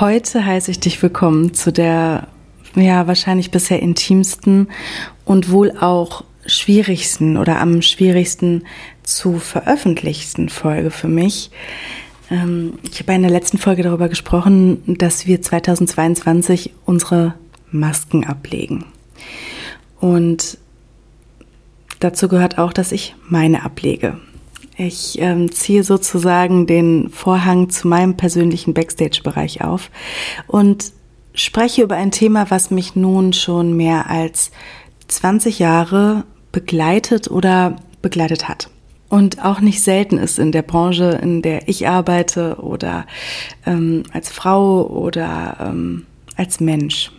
Heute heiße ich dich willkommen zu der ja wahrscheinlich bisher intimsten und wohl auch schwierigsten oder am schwierigsten zu veröffentlichsten Folge für mich. Ähm, ich habe in der letzten Folge darüber gesprochen, dass wir 2022 unsere Masken ablegen. Und dazu gehört auch, dass ich meine ablege. Ich ähm, ziehe sozusagen den Vorhang zu meinem persönlichen Backstage-Bereich auf und spreche über ein Thema, was mich nun schon mehr als 20 Jahre begleitet oder begleitet hat. Und auch nicht selten ist in der Branche, in der ich arbeite oder ähm, als Frau oder ähm, als Mensch.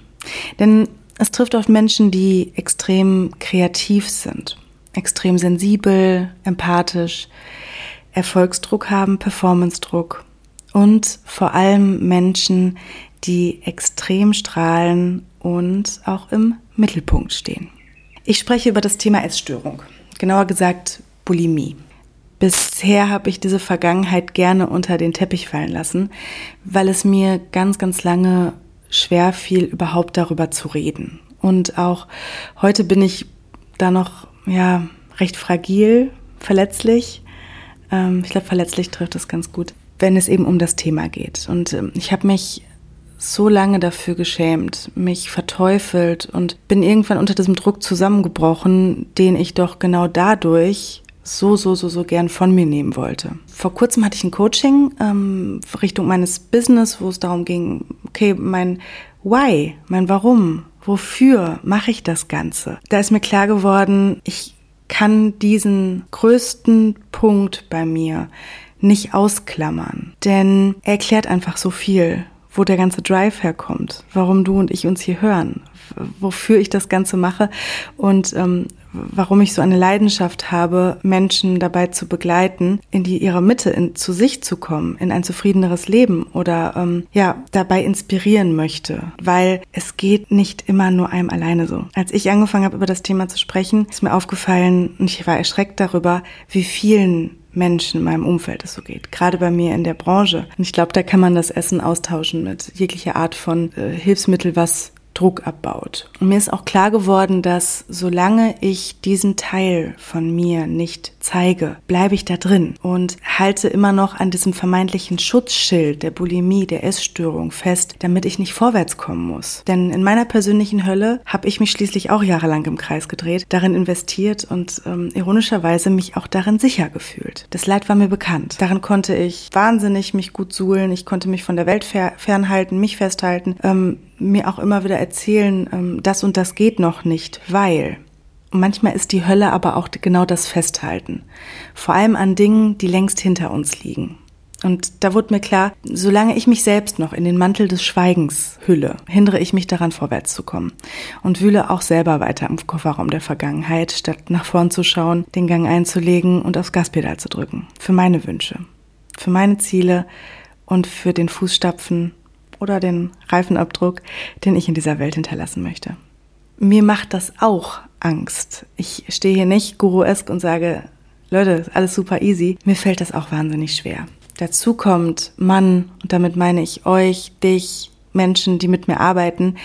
Denn es trifft oft Menschen, die extrem kreativ sind extrem sensibel, empathisch, Erfolgsdruck haben, Performance-Druck und vor allem Menschen, die extrem strahlen und auch im Mittelpunkt stehen. Ich spreche über das Thema Essstörung, genauer gesagt Bulimie. Bisher habe ich diese Vergangenheit gerne unter den Teppich fallen lassen, weil es mir ganz, ganz lange schwer fiel, überhaupt darüber zu reden. Und auch heute bin ich da noch ja, recht fragil, verletzlich. Ähm, ich glaube, verletzlich trifft es ganz gut, wenn es eben um das Thema geht. Und ähm, ich habe mich so lange dafür geschämt, mich verteufelt und bin irgendwann unter diesem Druck zusammengebrochen, den ich doch genau dadurch so, so, so, so gern von mir nehmen wollte. Vor kurzem hatte ich ein Coaching ähm, Richtung meines Business, wo es darum ging, okay, mein Why, mein Warum, wofür mache ich das Ganze? Da ist mir klar geworden, ich kann diesen größten Punkt bei mir nicht ausklammern, denn er erklärt einfach so viel, wo der ganze Drive herkommt, warum du und ich uns hier hören, wofür ich das Ganze mache und ähm, warum ich so eine Leidenschaft habe, Menschen dabei zu begleiten, in die ihrer Mitte in, zu sich zu kommen, in ein zufriedeneres Leben oder ähm, ja dabei inspirieren möchte, weil es geht nicht immer nur einem alleine so. Als ich angefangen habe über das Thema zu sprechen, ist mir aufgefallen und ich war erschreckt darüber, wie vielen Menschen in meinem Umfeld es so geht, gerade bei mir in der Branche. Und ich glaube, da kann man das Essen austauschen mit jeglicher Art von äh, Hilfsmittel, was Druck abbaut. Und mir ist auch klar geworden, dass solange ich diesen Teil von mir nicht zeige, bleibe ich da drin und halte immer noch an diesem vermeintlichen Schutzschild der Bulimie, der Essstörung fest, damit ich nicht vorwärts kommen muss. Denn in meiner persönlichen Hölle habe ich mich schließlich auch jahrelang im Kreis gedreht, darin investiert und ähm, ironischerweise mich auch darin sicher gefühlt. Das Leid war mir bekannt. Darin konnte ich wahnsinnig mich gut suhlen, ich konnte mich von der Welt fernhalten, mich festhalten, ähm, mir auch immer wieder erzählen, ähm, das und das geht noch nicht, weil. Manchmal ist die Hölle aber auch genau das Festhalten. Vor allem an Dingen, die längst hinter uns liegen. Und da wurde mir klar, solange ich mich selbst noch in den Mantel des Schweigens hülle, hindere ich mich daran, vorwärts zu kommen. Und wühle auch selber weiter im Kofferraum der Vergangenheit, statt nach vorn zu schauen, den Gang einzulegen und aufs Gaspedal zu drücken. Für meine Wünsche, für meine Ziele und für den Fußstapfen oder den Reifenabdruck, den ich in dieser Welt hinterlassen möchte. Mir macht das auch Angst. Ich stehe hier nicht guruesk und sage, Leute, alles super easy. Mir fällt das auch wahnsinnig schwer. Dazu kommt Mann, und damit meine ich euch, dich, Menschen, die mit mir arbeiten,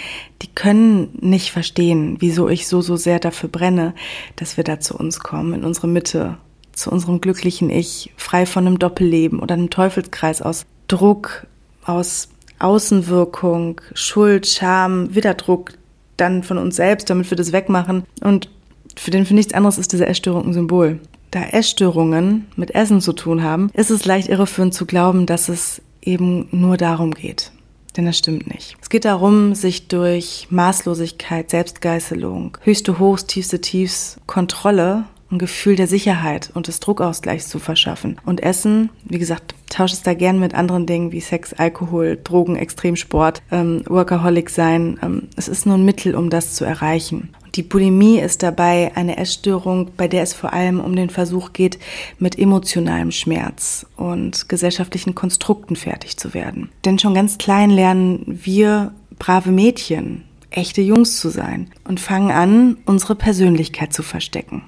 die können nicht verstehen, wieso ich so, so sehr dafür brenne, dass wir da zu uns kommen, in unsere Mitte, zu unserem glücklichen Ich, frei von einem Doppelleben oder einem Teufelskreis aus Druck, aus Außenwirkung, Schuld, Scham, Witterdruck dann von uns selbst, damit wir das wegmachen. Und für den für nichts anderes ist diese Essstörung ein Symbol. Da Essstörungen mit Essen zu tun haben, ist es leicht irreführend zu glauben, dass es eben nur darum geht. Denn das stimmt nicht. Es geht darum, sich durch Maßlosigkeit, Selbstgeißelung, höchste Hochs, tiefste Tiefs, Kontrolle ein Gefühl der Sicherheit und des Druckausgleichs zu verschaffen. Und Essen, wie gesagt, tauscht es da gern mit anderen Dingen wie Sex, Alkohol, Drogen, Extremsport, ähm, Workaholic sein. Ähm, es ist nur ein Mittel, um das zu erreichen. Die Bulimie ist dabei eine Essstörung, bei der es vor allem um den Versuch geht, mit emotionalem Schmerz und gesellschaftlichen Konstrukten fertig zu werden. Denn schon ganz klein lernen wir brave Mädchen, echte Jungs zu sein und fangen an, unsere Persönlichkeit zu verstecken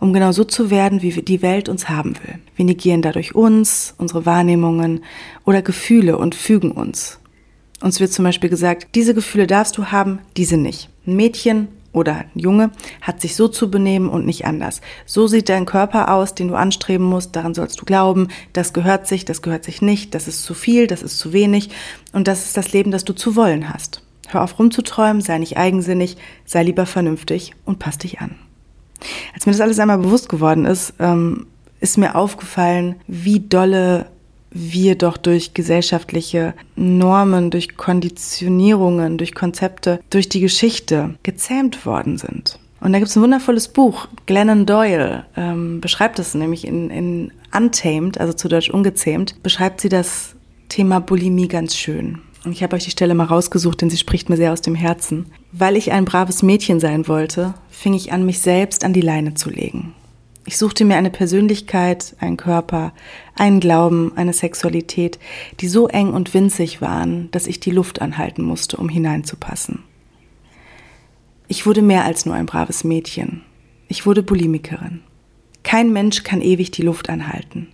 um genau so zu werden, wie die Welt uns haben will. Wir negieren dadurch uns, unsere Wahrnehmungen oder Gefühle und fügen uns. Uns wird zum Beispiel gesagt, diese Gefühle darfst du haben, diese nicht. Ein Mädchen oder ein Junge hat sich so zu benehmen und nicht anders. So sieht dein Körper aus, den du anstreben musst, daran sollst du glauben, das gehört sich, das gehört sich nicht, das ist zu viel, das ist zu wenig und das ist das Leben, das du zu wollen hast. Hör auf rumzuträumen, sei nicht eigensinnig, sei lieber vernünftig und pass dich an. Als mir das alles einmal bewusst geworden ist, ähm, ist mir aufgefallen, wie dolle wir doch durch gesellschaftliche Normen, durch Konditionierungen, durch Konzepte, durch die Geschichte gezähmt worden sind. Und da gibt es ein wundervolles Buch, Glennon Doyle ähm, beschreibt es nämlich in, in Untamed, also zu Deutsch ungezähmt, beschreibt sie das Thema Bulimie ganz schön. Und ich habe euch die Stelle mal rausgesucht, denn sie spricht mir sehr aus dem Herzen. Weil ich ein braves Mädchen sein wollte, fing ich an, mich selbst an die Leine zu legen. Ich suchte mir eine Persönlichkeit, einen Körper, einen Glauben, eine Sexualität, die so eng und winzig waren, dass ich die Luft anhalten musste, um hineinzupassen. Ich wurde mehr als nur ein braves Mädchen. Ich wurde Bulimikerin. Kein Mensch kann ewig die Luft anhalten.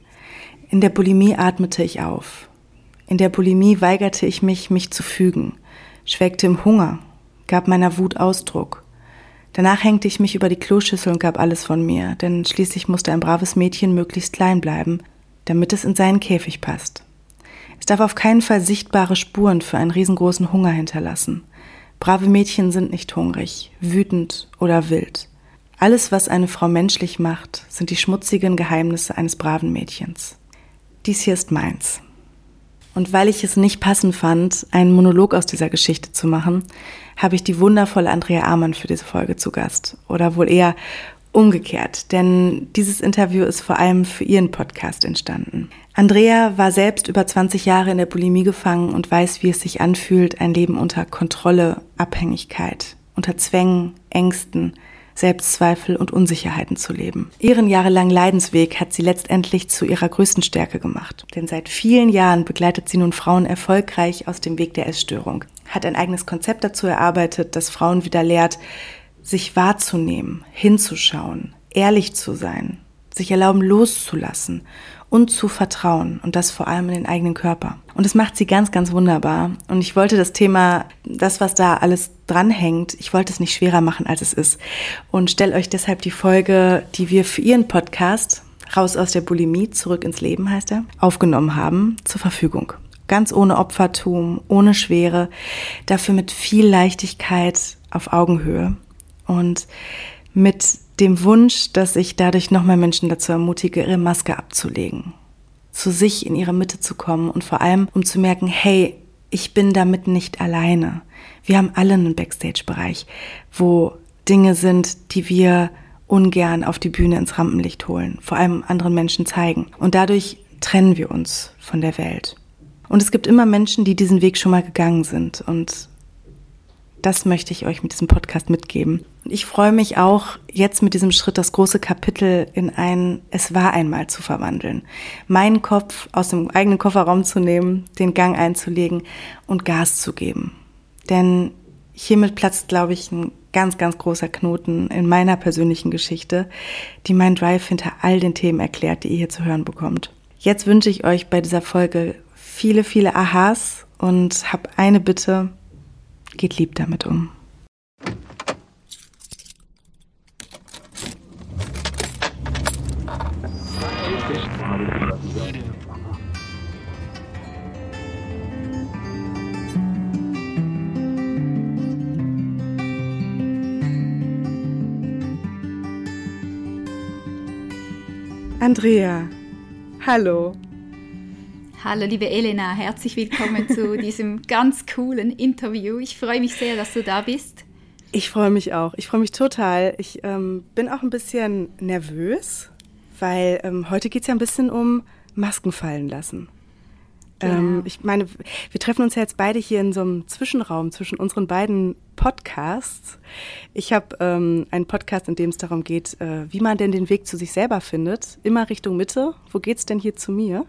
In der Bulimie atmete ich auf. In der Bulimie weigerte ich mich, mich zu fügen, schwelgte im Hunger, gab meiner Wut Ausdruck, Danach hängte ich mich über die Kloschüssel und gab alles von mir, denn schließlich musste ein braves Mädchen möglichst klein bleiben, damit es in seinen Käfig passt. Es darf auf keinen Fall sichtbare Spuren für einen riesengroßen Hunger hinterlassen. Brave Mädchen sind nicht hungrig, wütend oder wild. Alles, was eine Frau menschlich macht, sind die schmutzigen Geheimnisse eines braven Mädchens. Dies hier ist meins. Und weil ich es nicht passend fand, einen Monolog aus dieser Geschichte zu machen, habe ich die wundervolle Andrea Amann für diese Folge zu Gast. Oder wohl eher umgekehrt, denn dieses Interview ist vor allem für ihren Podcast entstanden. Andrea war selbst über 20 Jahre in der Bulimie gefangen und weiß, wie es sich anfühlt, ein Leben unter Kontrolle, Abhängigkeit, unter Zwängen, Ängsten, Selbstzweifel und Unsicherheiten zu leben. Ihren jahrelangen Leidensweg hat sie letztendlich zu ihrer größten Stärke gemacht. Denn seit vielen Jahren begleitet sie nun Frauen erfolgreich aus dem Weg der Essstörung, hat ein eigenes Konzept dazu erarbeitet, das Frauen wieder lehrt, sich wahrzunehmen, hinzuschauen, ehrlich zu sein, sich erlauben loszulassen und zu vertrauen und das vor allem in den eigenen Körper. Und das macht sie ganz, ganz wunderbar. Und ich wollte das Thema, das, was da alles dranhängt, ich wollte es nicht schwerer machen, als es ist. Und stelle euch deshalb die Folge, die wir für ihren Podcast Raus aus der Bulimie, zurück ins Leben heißt er, aufgenommen haben, zur Verfügung. Ganz ohne Opfertum, ohne Schwere, dafür mit viel Leichtigkeit auf Augenhöhe und mit dem Wunsch, dass ich dadurch noch mehr Menschen dazu ermutige, ihre Maske abzulegen, zu sich in ihre Mitte zu kommen und vor allem, um zu merken, hey, ich bin damit nicht alleine. Wir haben alle einen Backstage-Bereich, wo Dinge sind, die wir ungern auf die Bühne ins Rampenlicht holen, vor allem anderen Menschen zeigen. Und dadurch trennen wir uns von der Welt. Und es gibt immer Menschen, die diesen Weg schon mal gegangen sind. Und das möchte ich euch mit diesem Podcast mitgeben. Und ich freue mich auch, jetzt mit diesem Schritt das große Kapitel in ein Es war einmal zu verwandeln. Meinen Kopf aus dem eigenen Kofferraum zu nehmen, den Gang einzulegen und Gas zu geben. Denn hiermit platzt, glaube ich, ein ganz, ganz großer Knoten in meiner persönlichen Geschichte, die meinen Drive hinter all den Themen erklärt, die ihr hier zu hören bekommt. Jetzt wünsche ich euch bei dieser Folge viele, viele Aha's und habe eine Bitte, Geht lieb damit um. Andrea, hallo. Hallo liebe Elena, herzlich willkommen zu diesem ganz coolen Interview. Ich freue mich sehr, dass du da bist. Ich freue mich auch. Ich freue mich total. Ich ähm, bin auch ein bisschen nervös, weil ähm, heute geht es ja ein bisschen um Masken fallen lassen. Genau. Ähm, ich meine, wir treffen uns ja jetzt beide hier in so einem Zwischenraum zwischen unseren beiden Podcasts. Ich habe ähm, einen Podcast, in dem es darum geht, äh, wie man denn den Weg zu sich selber findet, immer Richtung Mitte. Wo geht's denn hier zu mir?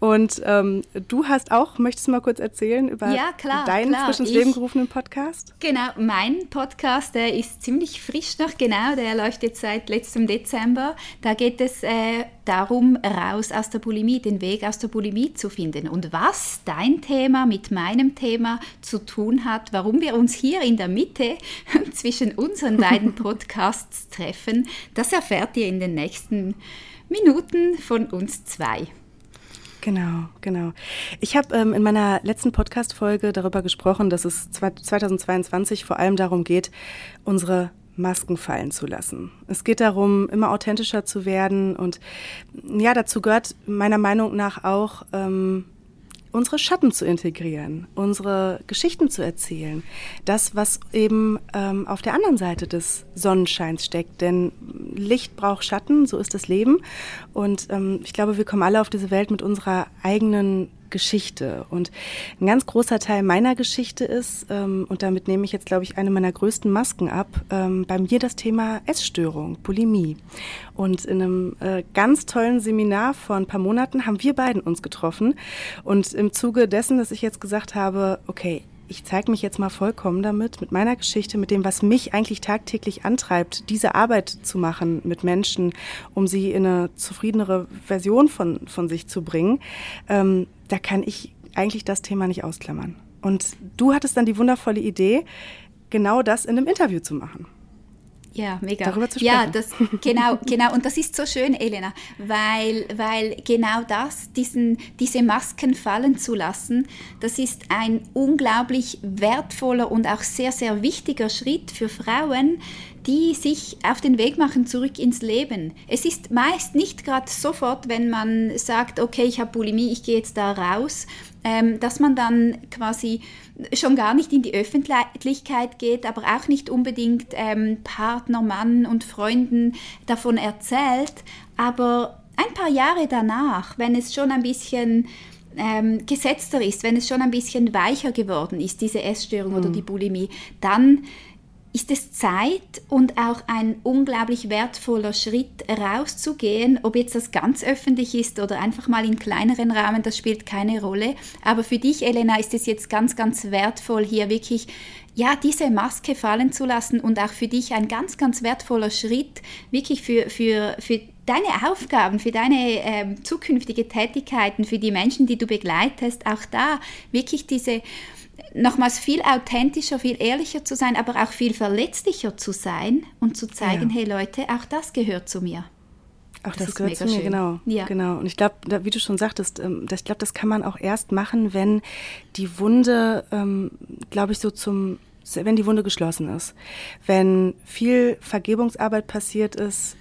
Und ähm, du hast auch, möchtest du mal kurz erzählen über ja, klar, deinen klar. frisch ins Leben gerufenen Podcast? Genau, mein Podcast, der ist ziemlich frisch noch, genau, der läuft jetzt seit letztem Dezember. Da geht es äh, darum, raus aus der Bulimie, den Weg aus der Bulimie zu finden. Und was dein Thema mit meinem Thema zu tun hat, warum wir uns hier in der Mitte zwischen unseren beiden Podcasts treffen, das erfährt ihr in den nächsten Minuten von uns zwei. Genau, genau. Ich habe ähm, in meiner letzten Podcast-Folge darüber gesprochen, dass es 2022 vor allem darum geht, unsere Masken fallen zu lassen. Es geht darum, immer authentischer zu werden und ja, dazu gehört meiner Meinung nach auch ähm, unsere Schatten zu integrieren, unsere Geschichten zu erzählen, das, was eben ähm, auf der anderen Seite des Sonnenscheins steckt. Denn Licht braucht Schatten, so ist das Leben. Und ähm, ich glaube, wir kommen alle auf diese Welt mit unserer eigenen Geschichte. Und ein ganz großer Teil meiner Geschichte ist, ähm, und damit nehme ich jetzt, glaube ich, eine meiner größten Masken ab, ähm, bei mir das Thema Essstörung, Bulimie. Und in einem äh, ganz tollen Seminar vor ein paar Monaten haben wir beiden uns getroffen. Und im Zuge dessen, dass ich jetzt gesagt habe, okay, ich zeige mich jetzt mal vollkommen damit, mit meiner Geschichte, mit dem, was mich eigentlich tagtäglich antreibt, diese Arbeit zu machen mit Menschen, um sie in eine zufriedenere Version von, von sich zu bringen, ähm, da kann ich eigentlich das Thema nicht ausklammern. Und du hattest dann die wundervolle Idee, genau das in einem Interview zu machen. Ja, mega. Darüber zu sprechen. Ja, das, genau, genau. Und das ist so schön, Elena, weil, weil genau das, diesen, diese Masken fallen zu lassen, das ist ein unglaublich wertvoller und auch sehr, sehr wichtiger Schritt für Frauen, die sich auf den Weg machen zurück ins Leben. Es ist meist nicht gerade sofort, wenn man sagt, okay, ich habe Bulimie, ich gehe jetzt da raus, ähm, dass man dann quasi schon gar nicht in die Öffentlichkeit geht, aber auch nicht unbedingt ähm, Partner, Mann und Freunden davon erzählt. Aber ein paar Jahre danach, wenn es schon ein bisschen ähm, gesetzter ist, wenn es schon ein bisschen weicher geworden ist, diese Essstörung mhm. oder die Bulimie, dann ist es Zeit und auch ein unglaublich wertvoller Schritt rauszugehen, ob jetzt das ganz öffentlich ist oder einfach mal in kleineren Rahmen, das spielt keine Rolle. Aber für dich, Elena, ist es jetzt ganz, ganz wertvoll, hier wirklich ja, diese Maske fallen zu lassen und auch für dich ein ganz, ganz wertvoller Schritt, wirklich für, für, für deine Aufgaben, für deine äh, zukünftige Tätigkeiten, für die Menschen, die du begleitest, auch da wirklich diese nochmals viel authentischer, viel ehrlicher zu sein, aber auch viel verletzlicher zu sein und zu zeigen, ja. hey Leute, auch das gehört zu mir. Auch das, das gehört zu mir, schön. genau. Ja. genau. Und ich glaube, wie du schon sagtest, ähm, ich glaube, das kann man auch erst machen, wenn die Wunde, ähm, glaube ich, so zum, wenn die Wunde geschlossen ist. Wenn viel Vergebungsarbeit passiert ist,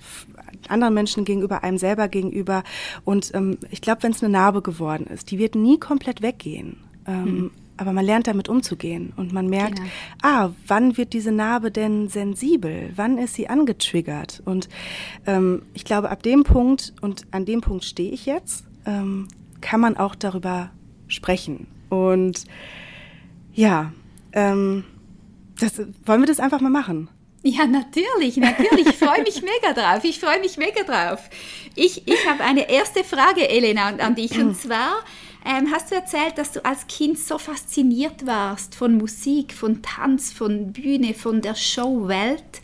anderen Menschen gegenüber, einem selber gegenüber. Und ähm, ich glaube, wenn es eine Narbe geworden ist, die wird nie komplett weggehen. Ähm, mhm aber man lernt damit umzugehen und man merkt, genau. ah, wann wird diese Narbe denn sensibel? Wann ist sie angetriggert? Und ähm, ich glaube, ab dem Punkt, und an dem Punkt stehe ich jetzt, ähm, kann man auch darüber sprechen. Und ja, ähm, das, wollen wir das einfach mal machen? Ja, natürlich, natürlich. Ich freue mich mega drauf. Ich freue mich mega drauf. Ich, ich habe eine erste Frage, Elena, an dich. Und zwar, ähm, hast du erzählt, dass du als Kind so fasziniert warst von Musik, von Tanz, von Bühne, von der Showwelt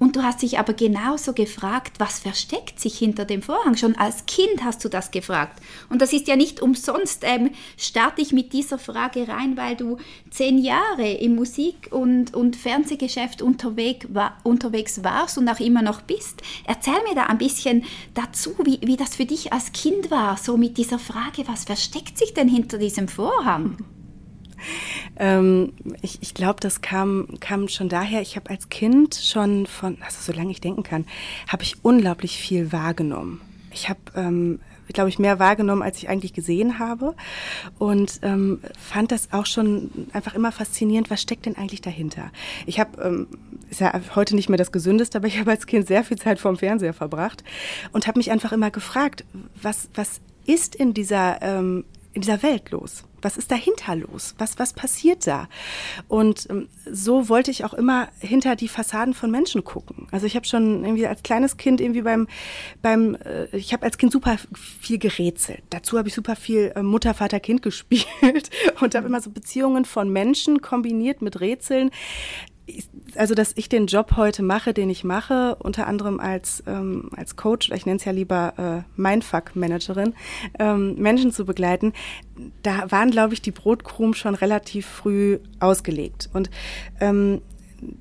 und du hast dich aber genauso gefragt, was versteckt sich hinter dem Vorhang? Schon als Kind hast du das gefragt. Und das ist ja nicht umsonst, ähm, starte ich mit dieser Frage rein, weil du zehn Jahre im Musik- und, und Fernsehgeschäft unterwegs, war, unterwegs warst und auch immer noch bist. Erzähl mir da ein bisschen dazu, wie, wie das für dich als Kind war, so mit dieser Frage, was versteckt sich denn hinter diesem Vorhang? Ähm, ich ich glaube, das kam, kam schon daher, ich habe als Kind schon von, also solange ich denken kann, habe ich unglaublich viel wahrgenommen. Ich habe ähm, glaube ich, mehr wahrgenommen, als ich eigentlich gesehen habe. Und ähm, fand das auch schon einfach immer faszinierend, was steckt denn eigentlich dahinter? Ich habe, ähm, ist ja heute nicht mehr das Gesündeste, aber ich habe als Kind sehr viel Zeit vorm Fernseher verbracht und habe mich einfach immer gefragt, was, was ist in dieser, ähm, in dieser Welt los? Was ist dahinter los? Was, was passiert da? Und ähm, so wollte ich auch immer hinter die Fassaden von Menschen gucken. Also ich habe schon irgendwie als kleines Kind irgendwie beim, beim äh, ich habe als Kind super viel gerätselt. Dazu habe ich super viel äh, Mutter, Vater, Kind gespielt und habe immer so Beziehungen von Menschen kombiniert mit Rätseln also dass ich den Job heute mache, den ich mache, unter anderem als, ähm, als Coach, ich nenne es ja lieber äh, Mindfuck-Managerin, ähm, Menschen zu begleiten, da waren, glaube ich, die Brotkrumen schon relativ früh ausgelegt. Und ähm,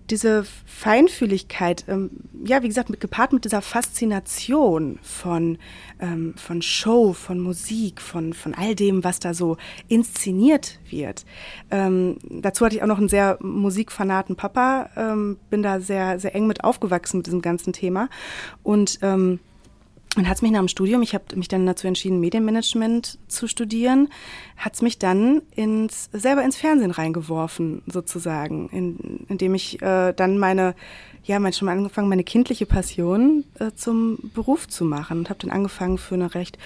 diese Feinfühligkeit, ähm, ja, wie gesagt, mit, gepaart mit dieser Faszination von, ähm, von Show, von Musik, von, von all dem, was da so inszeniert wird. Ähm, dazu hatte ich auch noch einen sehr musikfanaten Papa, ähm, bin da sehr, sehr eng mit aufgewachsen mit diesem ganzen Thema und ähm, und hat es mich nach dem Studium, ich habe mich dann dazu entschieden, Medienmanagement zu studieren, hat es mich dann ins, selber ins Fernsehen reingeworfen, sozusagen, in, indem ich äh, dann meine ja, mein, schon mal angefangen, meine kindliche Passion äh, zum Beruf zu machen und habe dann angefangen, für eine recht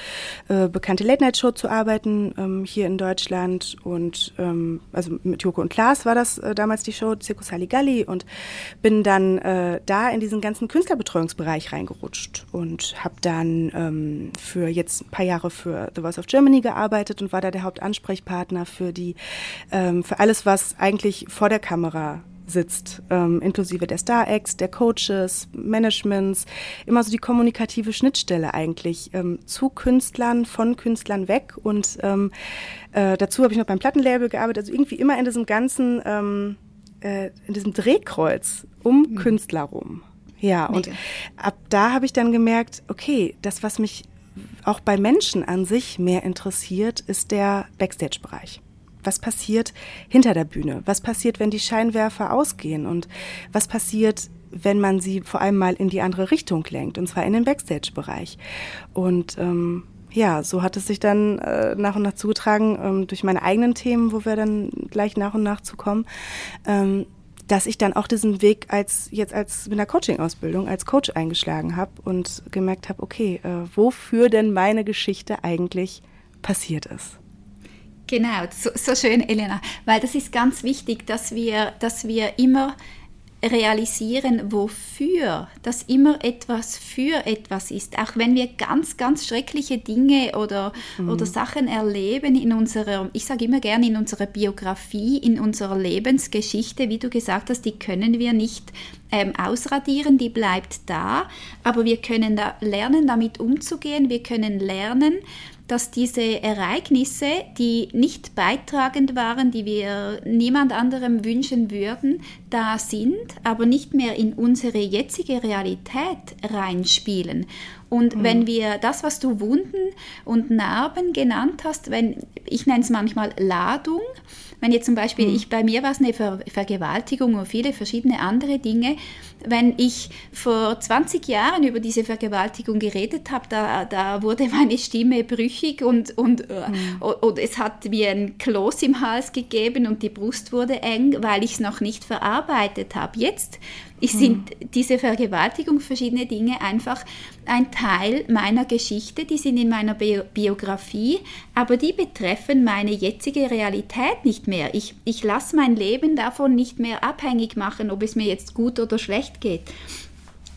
äh, bekannte Late-Night-Show zu arbeiten ähm, hier in Deutschland und ähm, also mit Joko und Klaas war das äh, damals die Show Circus Halligalli und bin dann äh, da in diesen ganzen Künstlerbetreuungsbereich reingerutscht und habe dann ähm, für jetzt ein paar Jahre für The Voice of Germany gearbeitet und war da der Hauptansprechpartner für die ähm, für alles, was eigentlich vor der Kamera sitzt, ähm, inklusive der Star-Acts, der Coaches, Managements, immer so die kommunikative Schnittstelle eigentlich ähm, zu Künstlern, von Künstlern weg und ähm, äh, dazu habe ich noch beim Plattenlabel gearbeitet, also irgendwie immer in diesem ganzen, ähm, äh, in diesem Drehkreuz um mhm. Künstler rum. Ja, Mega. und ab da habe ich dann gemerkt, okay, das, was mich auch bei Menschen an sich mehr interessiert, ist der Backstage-Bereich was passiert hinter der Bühne? Was passiert, wenn die Scheinwerfer ausgehen? Und was passiert, wenn man sie vor allem mal in die andere Richtung lenkt, und zwar in den Backstage-Bereich? Und ähm, ja, so hat es sich dann äh, nach und nach zugetragen ähm, durch meine eigenen Themen, wo wir dann gleich nach und nach zu kommen, ähm, dass ich dann auch diesen Weg als jetzt als mit einer Coaching-Ausbildung als Coach eingeschlagen habe und gemerkt habe, okay, äh, wofür denn meine Geschichte eigentlich passiert ist. Genau, so, so, schön, Elena, weil das ist ganz wichtig, dass wir, dass wir immer realisieren, wofür das immer etwas für etwas ist. Auch wenn wir ganz, ganz schreckliche Dinge oder, mhm. oder Sachen erleben in unserer, ich sage immer gerne, in unserer Biografie, in unserer Lebensgeschichte, wie du gesagt hast, die können wir nicht ähm, ausradieren, die bleibt da, aber wir können da lernen, damit umzugehen, wir können lernen, dass diese Ereignisse, die nicht beitragend waren, die wir niemand anderem wünschen würden, da sind, aber nicht mehr in unsere jetzige Realität reinspielen. Und mhm. wenn wir das, was du Wunden und Narben genannt hast, wenn ich nenne es manchmal Ladung, wenn jetzt zum Beispiel, mhm. ich, bei mir war es eine Ver Vergewaltigung und viele verschiedene andere Dinge, wenn ich vor 20 Jahren über diese Vergewaltigung geredet habe, da, da wurde meine Stimme brüchig und, und, äh, mhm. und, und es hat mir ein Kloß im Hals gegeben und die Brust wurde eng, weil ich es noch nicht verarbeitet habe. Jetzt ich sind diese Vergewaltigung, verschiedene Dinge einfach ein Teil meiner Geschichte, die sind in meiner Bi Biografie, aber die betreffen meine jetzige Realität nicht mehr. Ich, ich lasse mein Leben davon nicht mehr abhängig machen, ob es mir jetzt gut oder schlecht geht.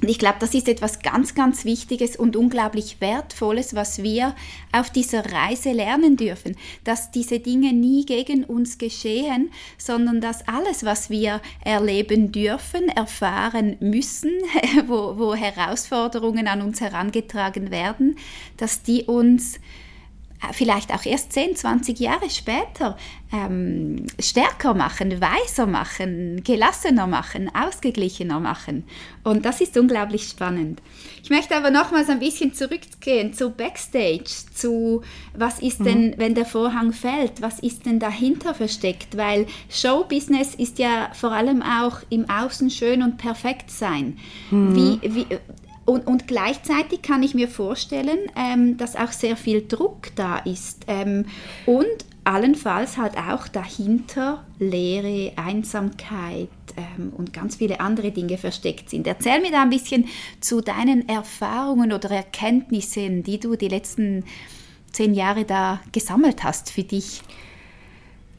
Und ich glaube, das ist etwas ganz, ganz Wichtiges und unglaublich Wertvolles, was wir auf dieser Reise lernen dürfen, dass diese Dinge nie gegen uns geschehen, sondern dass alles, was wir erleben dürfen, erfahren müssen, wo, wo Herausforderungen an uns herangetragen werden, dass die uns vielleicht auch erst 10, 20 Jahre später ähm, stärker machen, weiser machen, gelassener machen, ausgeglichener machen. Und das ist unglaublich spannend. Ich möchte aber nochmals ein bisschen zurückgehen zu Backstage, zu was ist denn, mhm. wenn der Vorhang fällt, was ist denn dahinter versteckt, weil Showbusiness ist ja vor allem auch im Außen schön und perfekt sein. Mhm. Wie, wie, und, und gleichzeitig kann ich mir vorstellen, ähm, dass auch sehr viel Druck da ist ähm, und allenfalls halt auch dahinter Leere, Einsamkeit ähm, und ganz viele andere Dinge versteckt sind. Erzähl mir da ein bisschen zu deinen Erfahrungen oder Erkenntnissen, die du die letzten zehn Jahre da gesammelt hast für dich.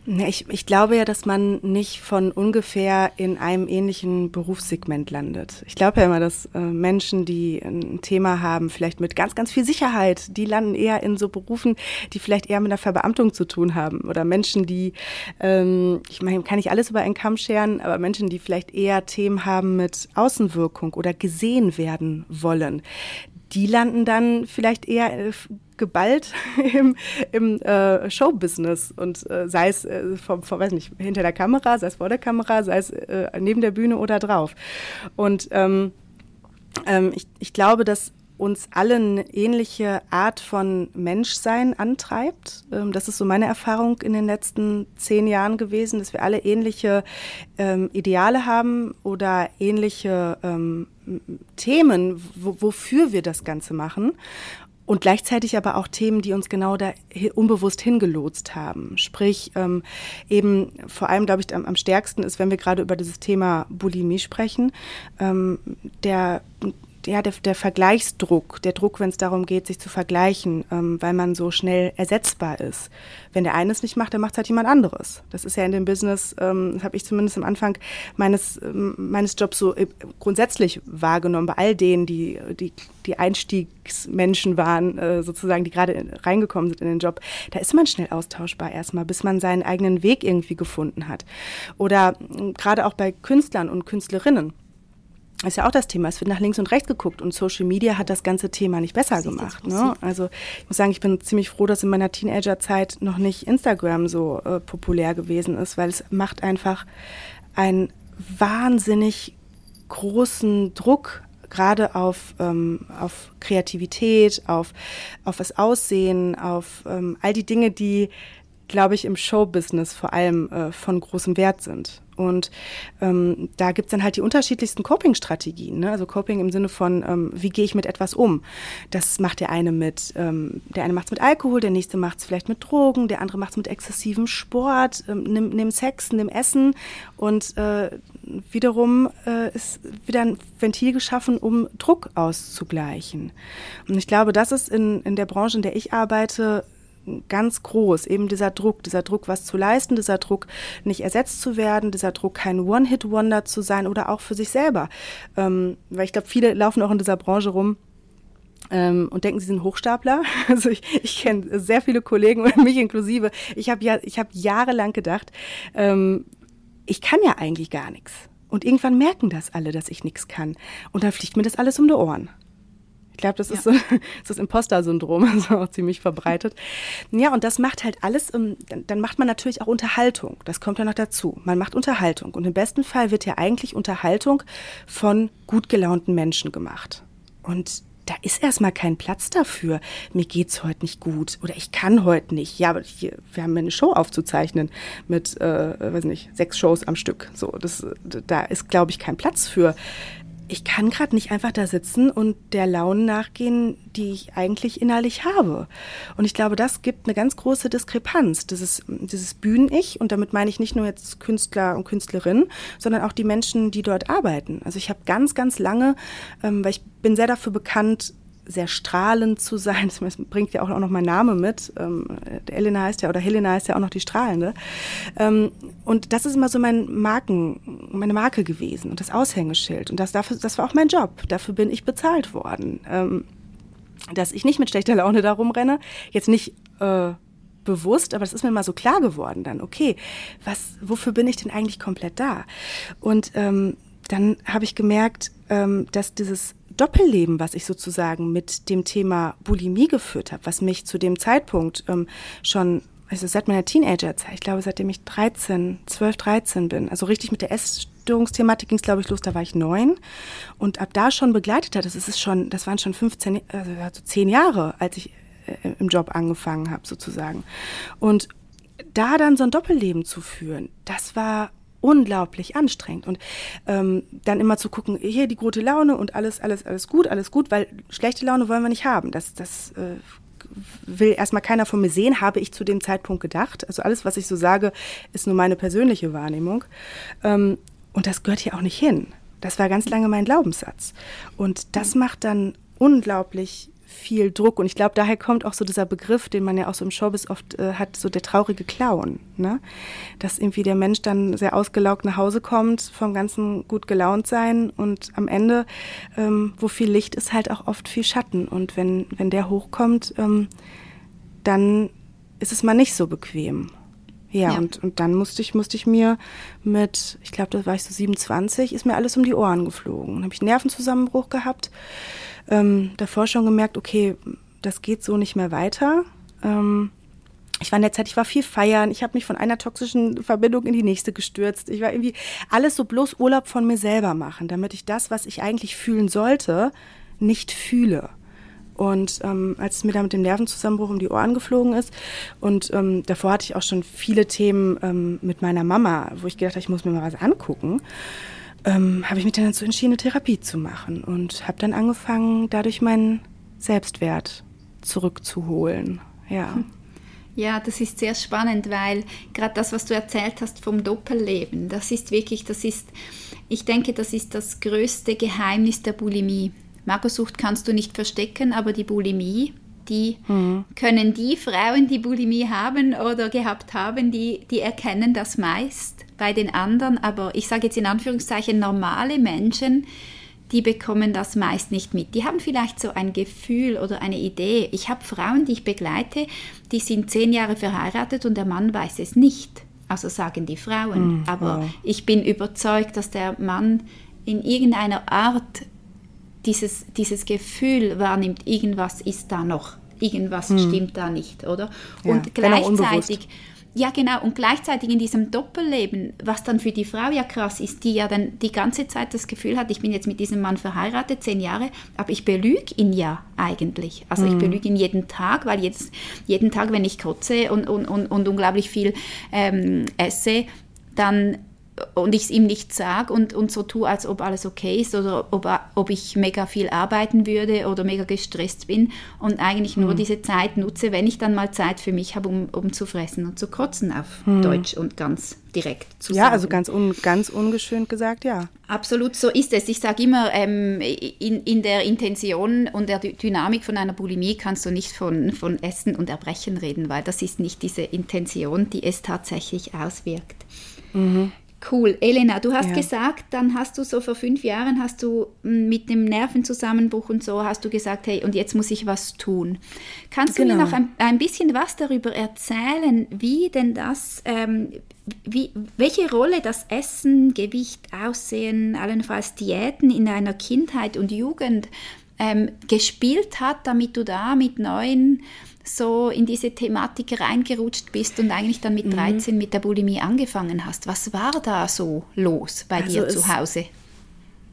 Ich, ich glaube ja, dass man nicht von ungefähr in einem ähnlichen Berufssegment landet. Ich glaube ja immer, dass äh, Menschen, die ein Thema haben, vielleicht mit ganz, ganz viel Sicherheit, die landen eher in so Berufen, die vielleicht eher mit einer Verbeamtung zu tun haben. Oder Menschen, die, ähm, ich meine, kann ich alles über einen Kamm scheren, aber Menschen, die vielleicht eher Themen haben mit Außenwirkung oder gesehen werden wollen, die landen dann vielleicht eher äh, geballt im, im äh, Showbusiness und äh, sei es äh, vom, vom, weiß nicht, hinter der Kamera, sei es vor der Kamera, sei es äh, neben der Bühne oder drauf. Und ähm, ähm, ich, ich glaube, dass uns alle eine ähnliche Art von Menschsein antreibt. Ähm, das ist so meine Erfahrung in den letzten zehn Jahren gewesen, dass wir alle ähnliche ähm, Ideale haben oder ähnliche ähm, Themen, wofür wir das Ganze machen und gleichzeitig aber auch Themen, die uns genau da unbewusst hingelotst haben. Sprich, ähm, eben vor allem, glaube ich, am, am, stärksten ist, wenn wir gerade über dieses Thema Bulimie sprechen, ähm, der ja, der, der Vergleichsdruck, der Druck, wenn es darum geht, sich zu vergleichen, ähm, weil man so schnell ersetzbar ist. Wenn der eine es nicht macht, dann macht es halt jemand anderes. Das ist ja in dem Business, ähm, das habe ich zumindest am Anfang meines, ähm, meines Jobs so äh, grundsätzlich wahrgenommen, bei all denen, die, die, die Einstiegsmenschen waren, äh, sozusagen, die gerade reingekommen sind in den Job. Da ist man schnell austauschbar erstmal, bis man seinen eigenen Weg irgendwie gefunden hat. Oder äh, gerade auch bei Künstlern und Künstlerinnen ist ja auch das Thema. Es wird nach links und rechts geguckt und Social Media hat das ganze Thema nicht besser gemacht. Ne? Also ich muss sagen, ich bin ziemlich froh, dass in meiner Teenagerzeit noch nicht Instagram so äh, populär gewesen ist, weil es macht einfach einen wahnsinnig großen Druck gerade auf, ähm, auf Kreativität, auf, auf das Aussehen, auf ähm, all die Dinge, die, glaube ich, im Showbusiness vor allem äh, von großem Wert sind. Und ähm, da gibt's dann halt die unterschiedlichsten Coping-Strategien. Ne? Also Coping im Sinne von, ähm, wie gehe ich mit etwas um? Das macht der eine mit, ähm, der eine macht's mit Alkohol, der nächste macht's vielleicht mit Drogen, der andere macht's mit exzessivem Sport, ähm, nimm, nimm Sex, nimm Essen. Und äh, wiederum äh, ist wieder ein Ventil geschaffen, um Druck auszugleichen. Und ich glaube, das ist in, in der Branche, in der ich arbeite, ganz groß. Eben dieser Druck, dieser Druck, was zu leisten, dieser Druck, nicht ersetzt zu werden, dieser Druck, kein One-Hit-Wonder zu sein oder auch für sich selber. Ähm, weil ich glaube, viele laufen auch in dieser Branche rum, ähm, und denken, sie sind Hochstapler. Also ich, ich kenne sehr viele Kollegen und mich inklusive. Ich habe ja, ich habe jahrelang gedacht, ähm, ich kann ja eigentlich gar nichts. Und irgendwann merken das alle, dass ich nichts kann. Und dann fliegt mir das alles um die Ohren. Ich glaube, das ist ja. so das, ist Imposter-Syndrom, also auch ziemlich verbreitet. Ja, und das macht halt alles, dann, dann macht man natürlich auch Unterhaltung. Das kommt ja noch dazu. Man macht Unterhaltung. Und im besten Fall wird ja eigentlich Unterhaltung von gut gelaunten Menschen gemacht. Und da ist erstmal kein Platz dafür. Mir geht's heute nicht gut oder ich kann heute nicht. Ja, aber hier, wir haben eine Show aufzuzeichnen mit, äh, weiß nicht, sechs Shows am Stück. So, das, da ist, glaube ich, kein Platz für ich kann gerade nicht einfach da sitzen und der Laune nachgehen, die ich eigentlich innerlich habe. Und ich glaube, das gibt eine ganz große Diskrepanz. Dieses, dieses Bühnen-Ich, und damit meine ich nicht nur jetzt Künstler und Künstlerinnen, sondern auch die Menschen, die dort arbeiten. Also ich habe ganz, ganz lange, ähm, weil ich bin sehr dafür bekannt, sehr strahlend zu sein. Das bringt ja auch noch mein Name mit. Ähm, Elena heißt ja, oder Helena heißt ja auch noch die Strahlende. Ähm, und das ist immer so mein Marken, meine Marke gewesen und das Aushängeschild. Und das, dafür, das war auch mein Job. Dafür bin ich bezahlt worden. Ähm, dass ich nicht mit schlechter Laune da rumrenne. Jetzt nicht äh, bewusst, aber es ist mir mal so klar geworden dann, okay, was, wofür bin ich denn eigentlich komplett da? Und ähm, dann habe ich gemerkt, ähm, dass dieses Doppelleben, was ich sozusagen mit dem Thema Bulimie geführt habe, was mich zu dem Zeitpunkt ähm, schon, also seit meiner Teenagerzeit, ich glaube, seitdem ich 13, 12, 13 bin, also richtig mit der Essstörungsthematik ging es, glaube ich, los, da war ich neun und ab da schon begleitet hat, das ist schon, das waren schon 15, also, also 10 Jahre, als ich äh, im Job angefangen habe, sozusagen. Und da dann so ein Doppelleben zu führen, das war unglaublich anstrengend. Und ähm, dann immer zu gucken, hier die gute Laune und alles, alles, alles gut, alles gut, weil schlechte Laune wollen wir nicht haben. Das, das äh, will erstmal keiner von mir sehen, habe ich zu dem Zeitpunkt gedacht. Also alles, was ich so sage, ist nur meine persönliche Wahrnehmung. Ähm, und das gehört hier auch nicht hin. Das war ganz lange mein Glaubenssatz. Und das macht dann unglaublich viel Druck. Und ich glaube, daher kommt auch so dieser Begriff, den man ja auch so im Showbiz oft äh, hat, so der traurige Clown. Ne? Dass irgendwie der Mensch dann sehr ausgelaugt nach Hause kommt, vom Ganzen gut gelaunt sein und am Ende, ähm, wo viel Licht ist, halt auch oft viel Schatten. Und wenn, wenn der hochkommt, ähm, dann ist es mal nicht so bequem. Ja, ja, Und, und dann musste ich, musste ich mir mit, ich glaube, da war ich so 27, ist mir alles um die Ohren geflogen. Dann habe ich einen Nervenzusammenbruch gehabt ähm, davor schon gemerkt, okay, das geht so nicht mehr weiter. Ähm, ich war in der Zeit, ich war viel feiern, ich habe mich von einer toxischen Verbindung in die nächste gestürzt. Ich war irgendwie alles so bloß Urlaub von mir selber machen, damit ich das, was ich eigentlich fühlen sollte, nicht fühle. Und ähm, als es mir da mit dem Nervenzusammenbruch um die Ohren geflogen ist und ähm, davor hatte ich auch schon viele Themen ähm, mit meiner Mama, wo ich gedacht habe, ich muss mir mal was angucken ähm, habe ich mich dann dazu entschieden, eine Therapie zu machen und habe dann angefangen, dadurch meinen Selbstwert zurückzuholen. Ja. Ja, das ist sehr spannend, weil gerade das, was du erzählt hast vom Doppelleben, das ist wirklich, das ist, ich denke, das ist das größte Geheimnis der Bulimie. Magersucht kannst du nicht verstecken, aber die Bulimie, die mhm. können die Frauen, die Bulimie haben oder gehabt haben, die, die erkennen das meist bei den anderen. Aber ich sage jetzt in Anführungszeichen normale Menschen, die bekommen das meist nicht mit. Die haben vielleicht so ein Gefühl oder eine Idee. Ich habe Frauen, die ich begleite, die sind zehn Jahre verheiratet und der Mann weiß es nicht. Also sagen die Frauen. Mm, Aber ich bin überzeugt, dass der Mann in irgendeiner Art dieses, dieses Gefühl wahrnimmt, irgendwas ist da noch, irgendwas hm. stimmt da nicht, oder? Ja, und gleichzeitig, ja genau, und gleichzeitig in diesem Doppelleben, was dann für die Frau ja krass ist, die ja dann die ganze Zeit das Gefühl hat, ich bin jetzt mit diesem Mann verheiratet, zehn Jahre, aber ich belüge ihn ja eigentlich. Also hm. ich belüge ihn jeden Tag, weil jetzt, jeden Tag, wenn ich kotze und, und, und, und unglaublich viel ähm, esse, dann und ich es ihm nicht sage und, und so tue, als ob alles okay ist oder ob, ob ich mega viel arbeiten würde oder mega gestresst bin und eigentlich nur hm. diese Zeit nutze, wenn ich dann mal Zeit für mich habe, um, um zu fressen und zu kotzen auf hm. Deutsch und ganz direkt zu sagen. Ja, also ganz, un, ganz ungeschönt gesagt, ja. Absolut, so ist es. Ich sage immer, ähm, in, in der Intention und der Dynamik von einer Bulimie kannst du nicht von, von Essen und Erbrechen reden, weil das ist nicht diese Intention, die es tatsächlich auswirkt. Mhm. Cool. Elena, du hast ja. gesagt, dann hast du so vor fünf Jahren, hast du hm, mit dem Nervenzusammenbruch und so, hast du gesagt, hey, und jetzt muss ich was tun. Kannst genau. du mir genau. noch ein, ein, bisschen was darüber erzählen, wie denn das, ähm, wie, welche Rolle das Essen, Gewicht, Aussehen, allenfalls Diäten in deiner Kindheit und Jugend ähm, gespielt hat, damit du da mit neuen so in diese Thematik reingerutscht bist und eigentlich dann mit 13 mhm. mit der Bulimie angefangen hast. Was war da so los bei also dir zu Hause?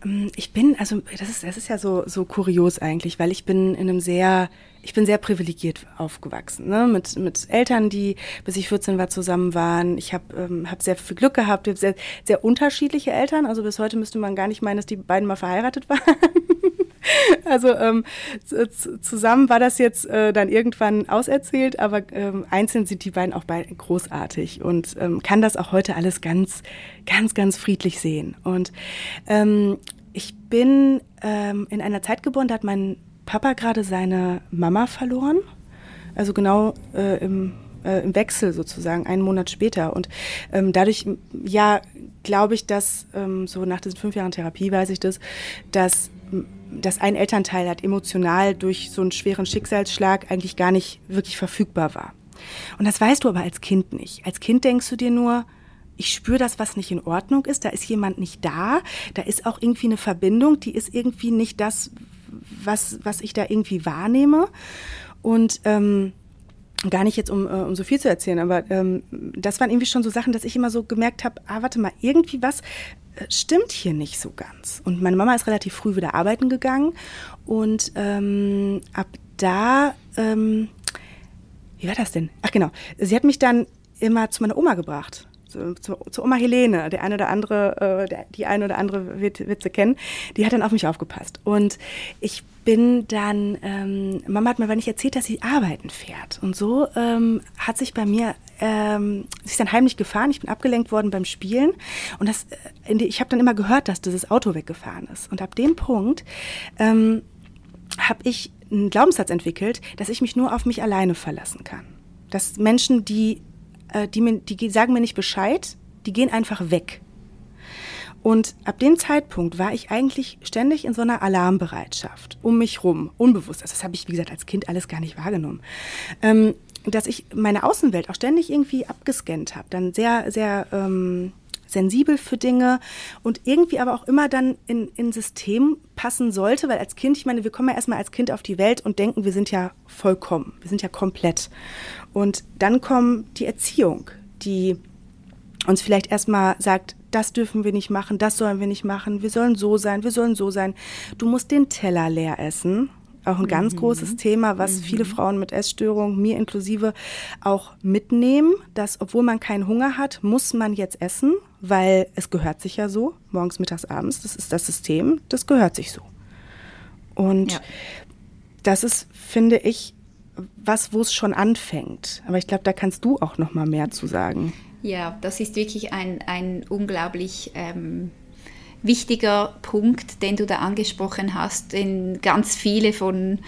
Ähm, ich bin, also das ist, das ist ja so, so kurios eigentlich, weil ich bin in einem sehr, ich bin sehr privilegiert aufgewachsen, ne? mit, mit Eltern, die bis ich 14 war zusammen waren. Ich habe ähm, hab sehr viel Glück gehabt, ich sehr, sehr unterschiedliche Eltern. Also bis heute müsste man gar nicht meinen, dass die beiden mal verheiratet waren. Also ähm, zusammen war das jetzt äh, dann irgendwann auserzählt, aber ähm, einzeln sind die beiden auch beide großartig und ähm, kann das auch heute alles ganz, ganz, ganz friedlich sehen. Und ähm, ich bin ähm, in einer Zeit geboren, da hat mein Papa gerade seine Mama verloren. Also genau äh, im äh, im Wechsel sozusagen, einen Monat später. Und ähm, dadurch, ja, glaube ich, dass ähm, so nach diesen fünf Jahren Therapie weiß ich das, dass dass ein Elternteil hat emotional durch so einen schweren Schicksalsschlag eigentlich gar nicht wirklich verfügbar war. Und das weißt du aber als Kind nicht. Als Kind denkst du dir nur, ich spüre das, was nicht in Ordnung ist, da ist jemand nicht da, da ist auch irgendwie eine Verbindung, die ist irgendwie nicht das, was, was ich da irgendwie wahrnehme. Und ähm, gar nicht jetzt, um, äh, um so viel zu erzählen, aber ähm, das waren irgendwie schon so Sachen, dass ich immer so gemerkt habe, ah, warte mal, irgendwie was stimmt hier nicht so ganz. Und meine Mama ist relativ früh wieder arbeiten gegangen und ähm, ab da, ähm, wie war das denn? Ach genau, sie hat mich dann immer zu meiner Oma gebracht zu, zu, Oma Helene, der eine oder andere, äh, die eine oder andere wird, sie kennen, die hat dann auf mich aufgepasst. Und ich bin dann, ähm, Mama hat mir aber nicht erzählt, dass sie arbeiten fährt. Und so ähm, hat sich bei mir, ähm, sie ist dann heimlich gefahren, ich bin abgelenkt worden beim Spielen. Und das, äh, ich habe dann immer gehört, dass dieses Auto weggefahren ist. Und ab dem Punkt ähm, habe ich einen Glaubenssatz entwickelt, dass ich mich nur auf mich alleine verlassen kann. Dass Menschen, die, äh, die, mir, die sagen mir nicht Bescheid, die gehen einfach weg. Und ab dem Zeitpunkt war ich eigentlich ständig in so einer Alarmbereitschaft um mich rum, unbewusst. Also das habe ich, wie gesagt, als Kind alles gar nicht wahrgenommen. Ähm, dass ich meine Außenwelt auch ständig irgendwie abgescannt habe, dann sehr, sehr ähm, sensibel für Dinge und irgendwie aber auch immer dann in, in System passen sollte, weil als Kind, ich meine, wir kommen ja erstmal als Kind auf die Welt und denken, wir sind ja vollkommen, wir sind ja komplett. Und dann kommt die Erziehung, die uns vielleicht erstmal sagt, das dürfen wir nicht machen, das sollen wir nicht machen, wir sollen so sein, wir sollen so sein. Du musst den Teller leer essen. Auch ein ganz mhm. großes Thema, was mhm. viele Frauen mit Essstörungen, mir inklusive, auch mitnehmen, dass obwohl man keinen Hunger hat, muss man jetzt essen, weil es gehört sich ja so, morgens, mittags, abends, das ist das System, das gehört sich so. Und ja. das ist, finde ich, was, wo es schon anfängt. Aber ich glaube, da kannst du auch noch mal mehr zu sagen. Ja, das ist wirklich ein, ein unglaublich ähm, wichtiger Punkt, den du da angesprochen hast. Denn ganz viele von,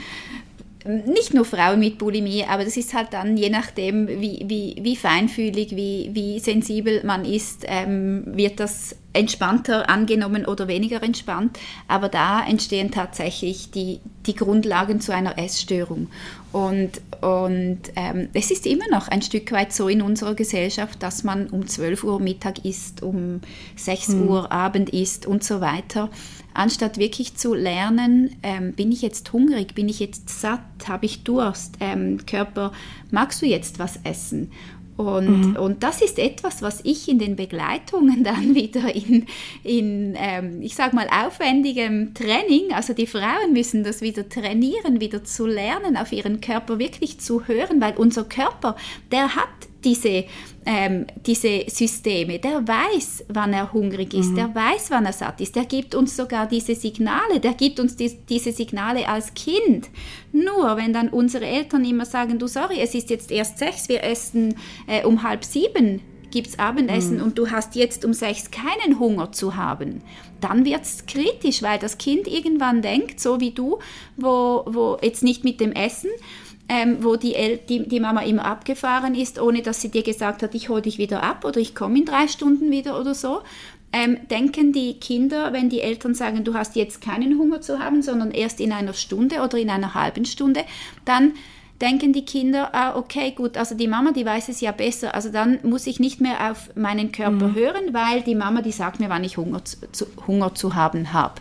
nicht nur Frauen mit Bulimie, aber das ist halt dann je nachdem, wie, wie, wie feinfühlig, wie, wie sensibel man ist, ähm, wird das entspannter angenommen oder weniger entspannt. Aber da entstehen tatsächlich die, die Grundlagen zu einer Essstörung. Und, und ähm, es ist immer noch ein Stück weit so in unserer Gesellschaft, dass man um 12 Uhr Mittag isst, um 6 mhm. Uhr Abend isst und so weiter anstatt wirklich zu lernen, ähm, bin ich jetzt hungrig, bin ich jetzt satt, habe ich Durst, ähm, Körper, magst du jetzt was essen? Und, mhm. und das ist etwas, was ich in den Begleitungen dann wieder in, in ähm, ich sage mal, aufwendigem Training, also die Frauen müssen das wieder trainieren, wieder zu lernen, auf ihren Körper wirklich zu hören, weil unser Körper, der hat diese, ähm, diese Systeme. Der weiß, wann er hungrig ist, mhm. der weiß, wann er satt ist, der gibt uns sogar diese Signale, der gibt uns die, diese Signale als Kind. Nur wenn dann unsere Eltern immer sagen, du sorry, es ist jetzt erst sechs, wir essen äh, um halb sieben, gibt es Abendessen mhm. und du hast jetzt um sechs keinen Hunger zu haben, dann wird es kritisch, weil das Kind irgendwann denkt, so wie du, wo, wo jetzt nicht mit dem Essen, ähm, wo die, El die, die Mama immer abgefahren ist, ohne dass sie dir gesagt hat, ich hole dich wieder ab oder ich komme in drei Stunden wieder oder so. Ähm, denken die Kinder, wenn die Eltern sagen, du hast jetzt keinen Hunger zu haben, sondern erst in einer Stunde oder in einer halben Stunde, dann denken die Kinder, ah, okay, gut, also die Mama, die weiß es ja besser, also dann muss ich nicht mehr auf meinen Körper mhm. hören, weil die Mama, die sagt mir, wann ich Hunger zu, Hunger zu haben habe.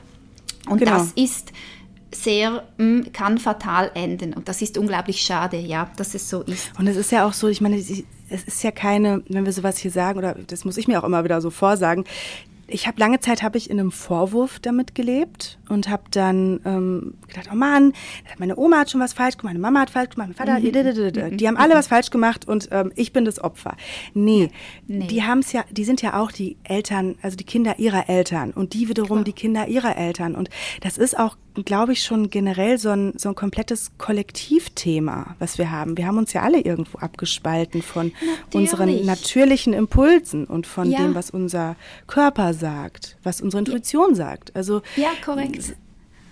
Und genau. das ist sehr, hm, kann fatal enden. Und das ist unglaublich schade, ja, dass es so ist. Und es ist ja auch so, ich meine, es ist ja keine, wenn wir sowas hier sagen, oder das muss ich mir auch immer wieder so vorsagen, ich habe lange Zeit habe ich in einem Vorwurf damit gelebt und habe dann ähm, gedacht, oh Mann, meine Oma hat schon was falsch gemacht, meine Mama hat falsch gemacht, mein Vater, mhm. die haben alle was falsch gemacht und ähm, ich bin das Opfer. Nee, nee. die haben es ja, die sind ja auch die Eltern, also die Kinder ihrer Eltern und die wiederum Klar. die Kinder ihrer Eltern und das ist auch glaube ich, schon generell so ein, so ein komplettes Kollektivthema, was wir haben. Wir haben uns ja alle irgendwo abgespalten von Natürlich. unseren natürlichen Impulsen und von ja. dem, was unser Körper sagt, was unsere Intuition ja. sagt. Also ja, korrekt.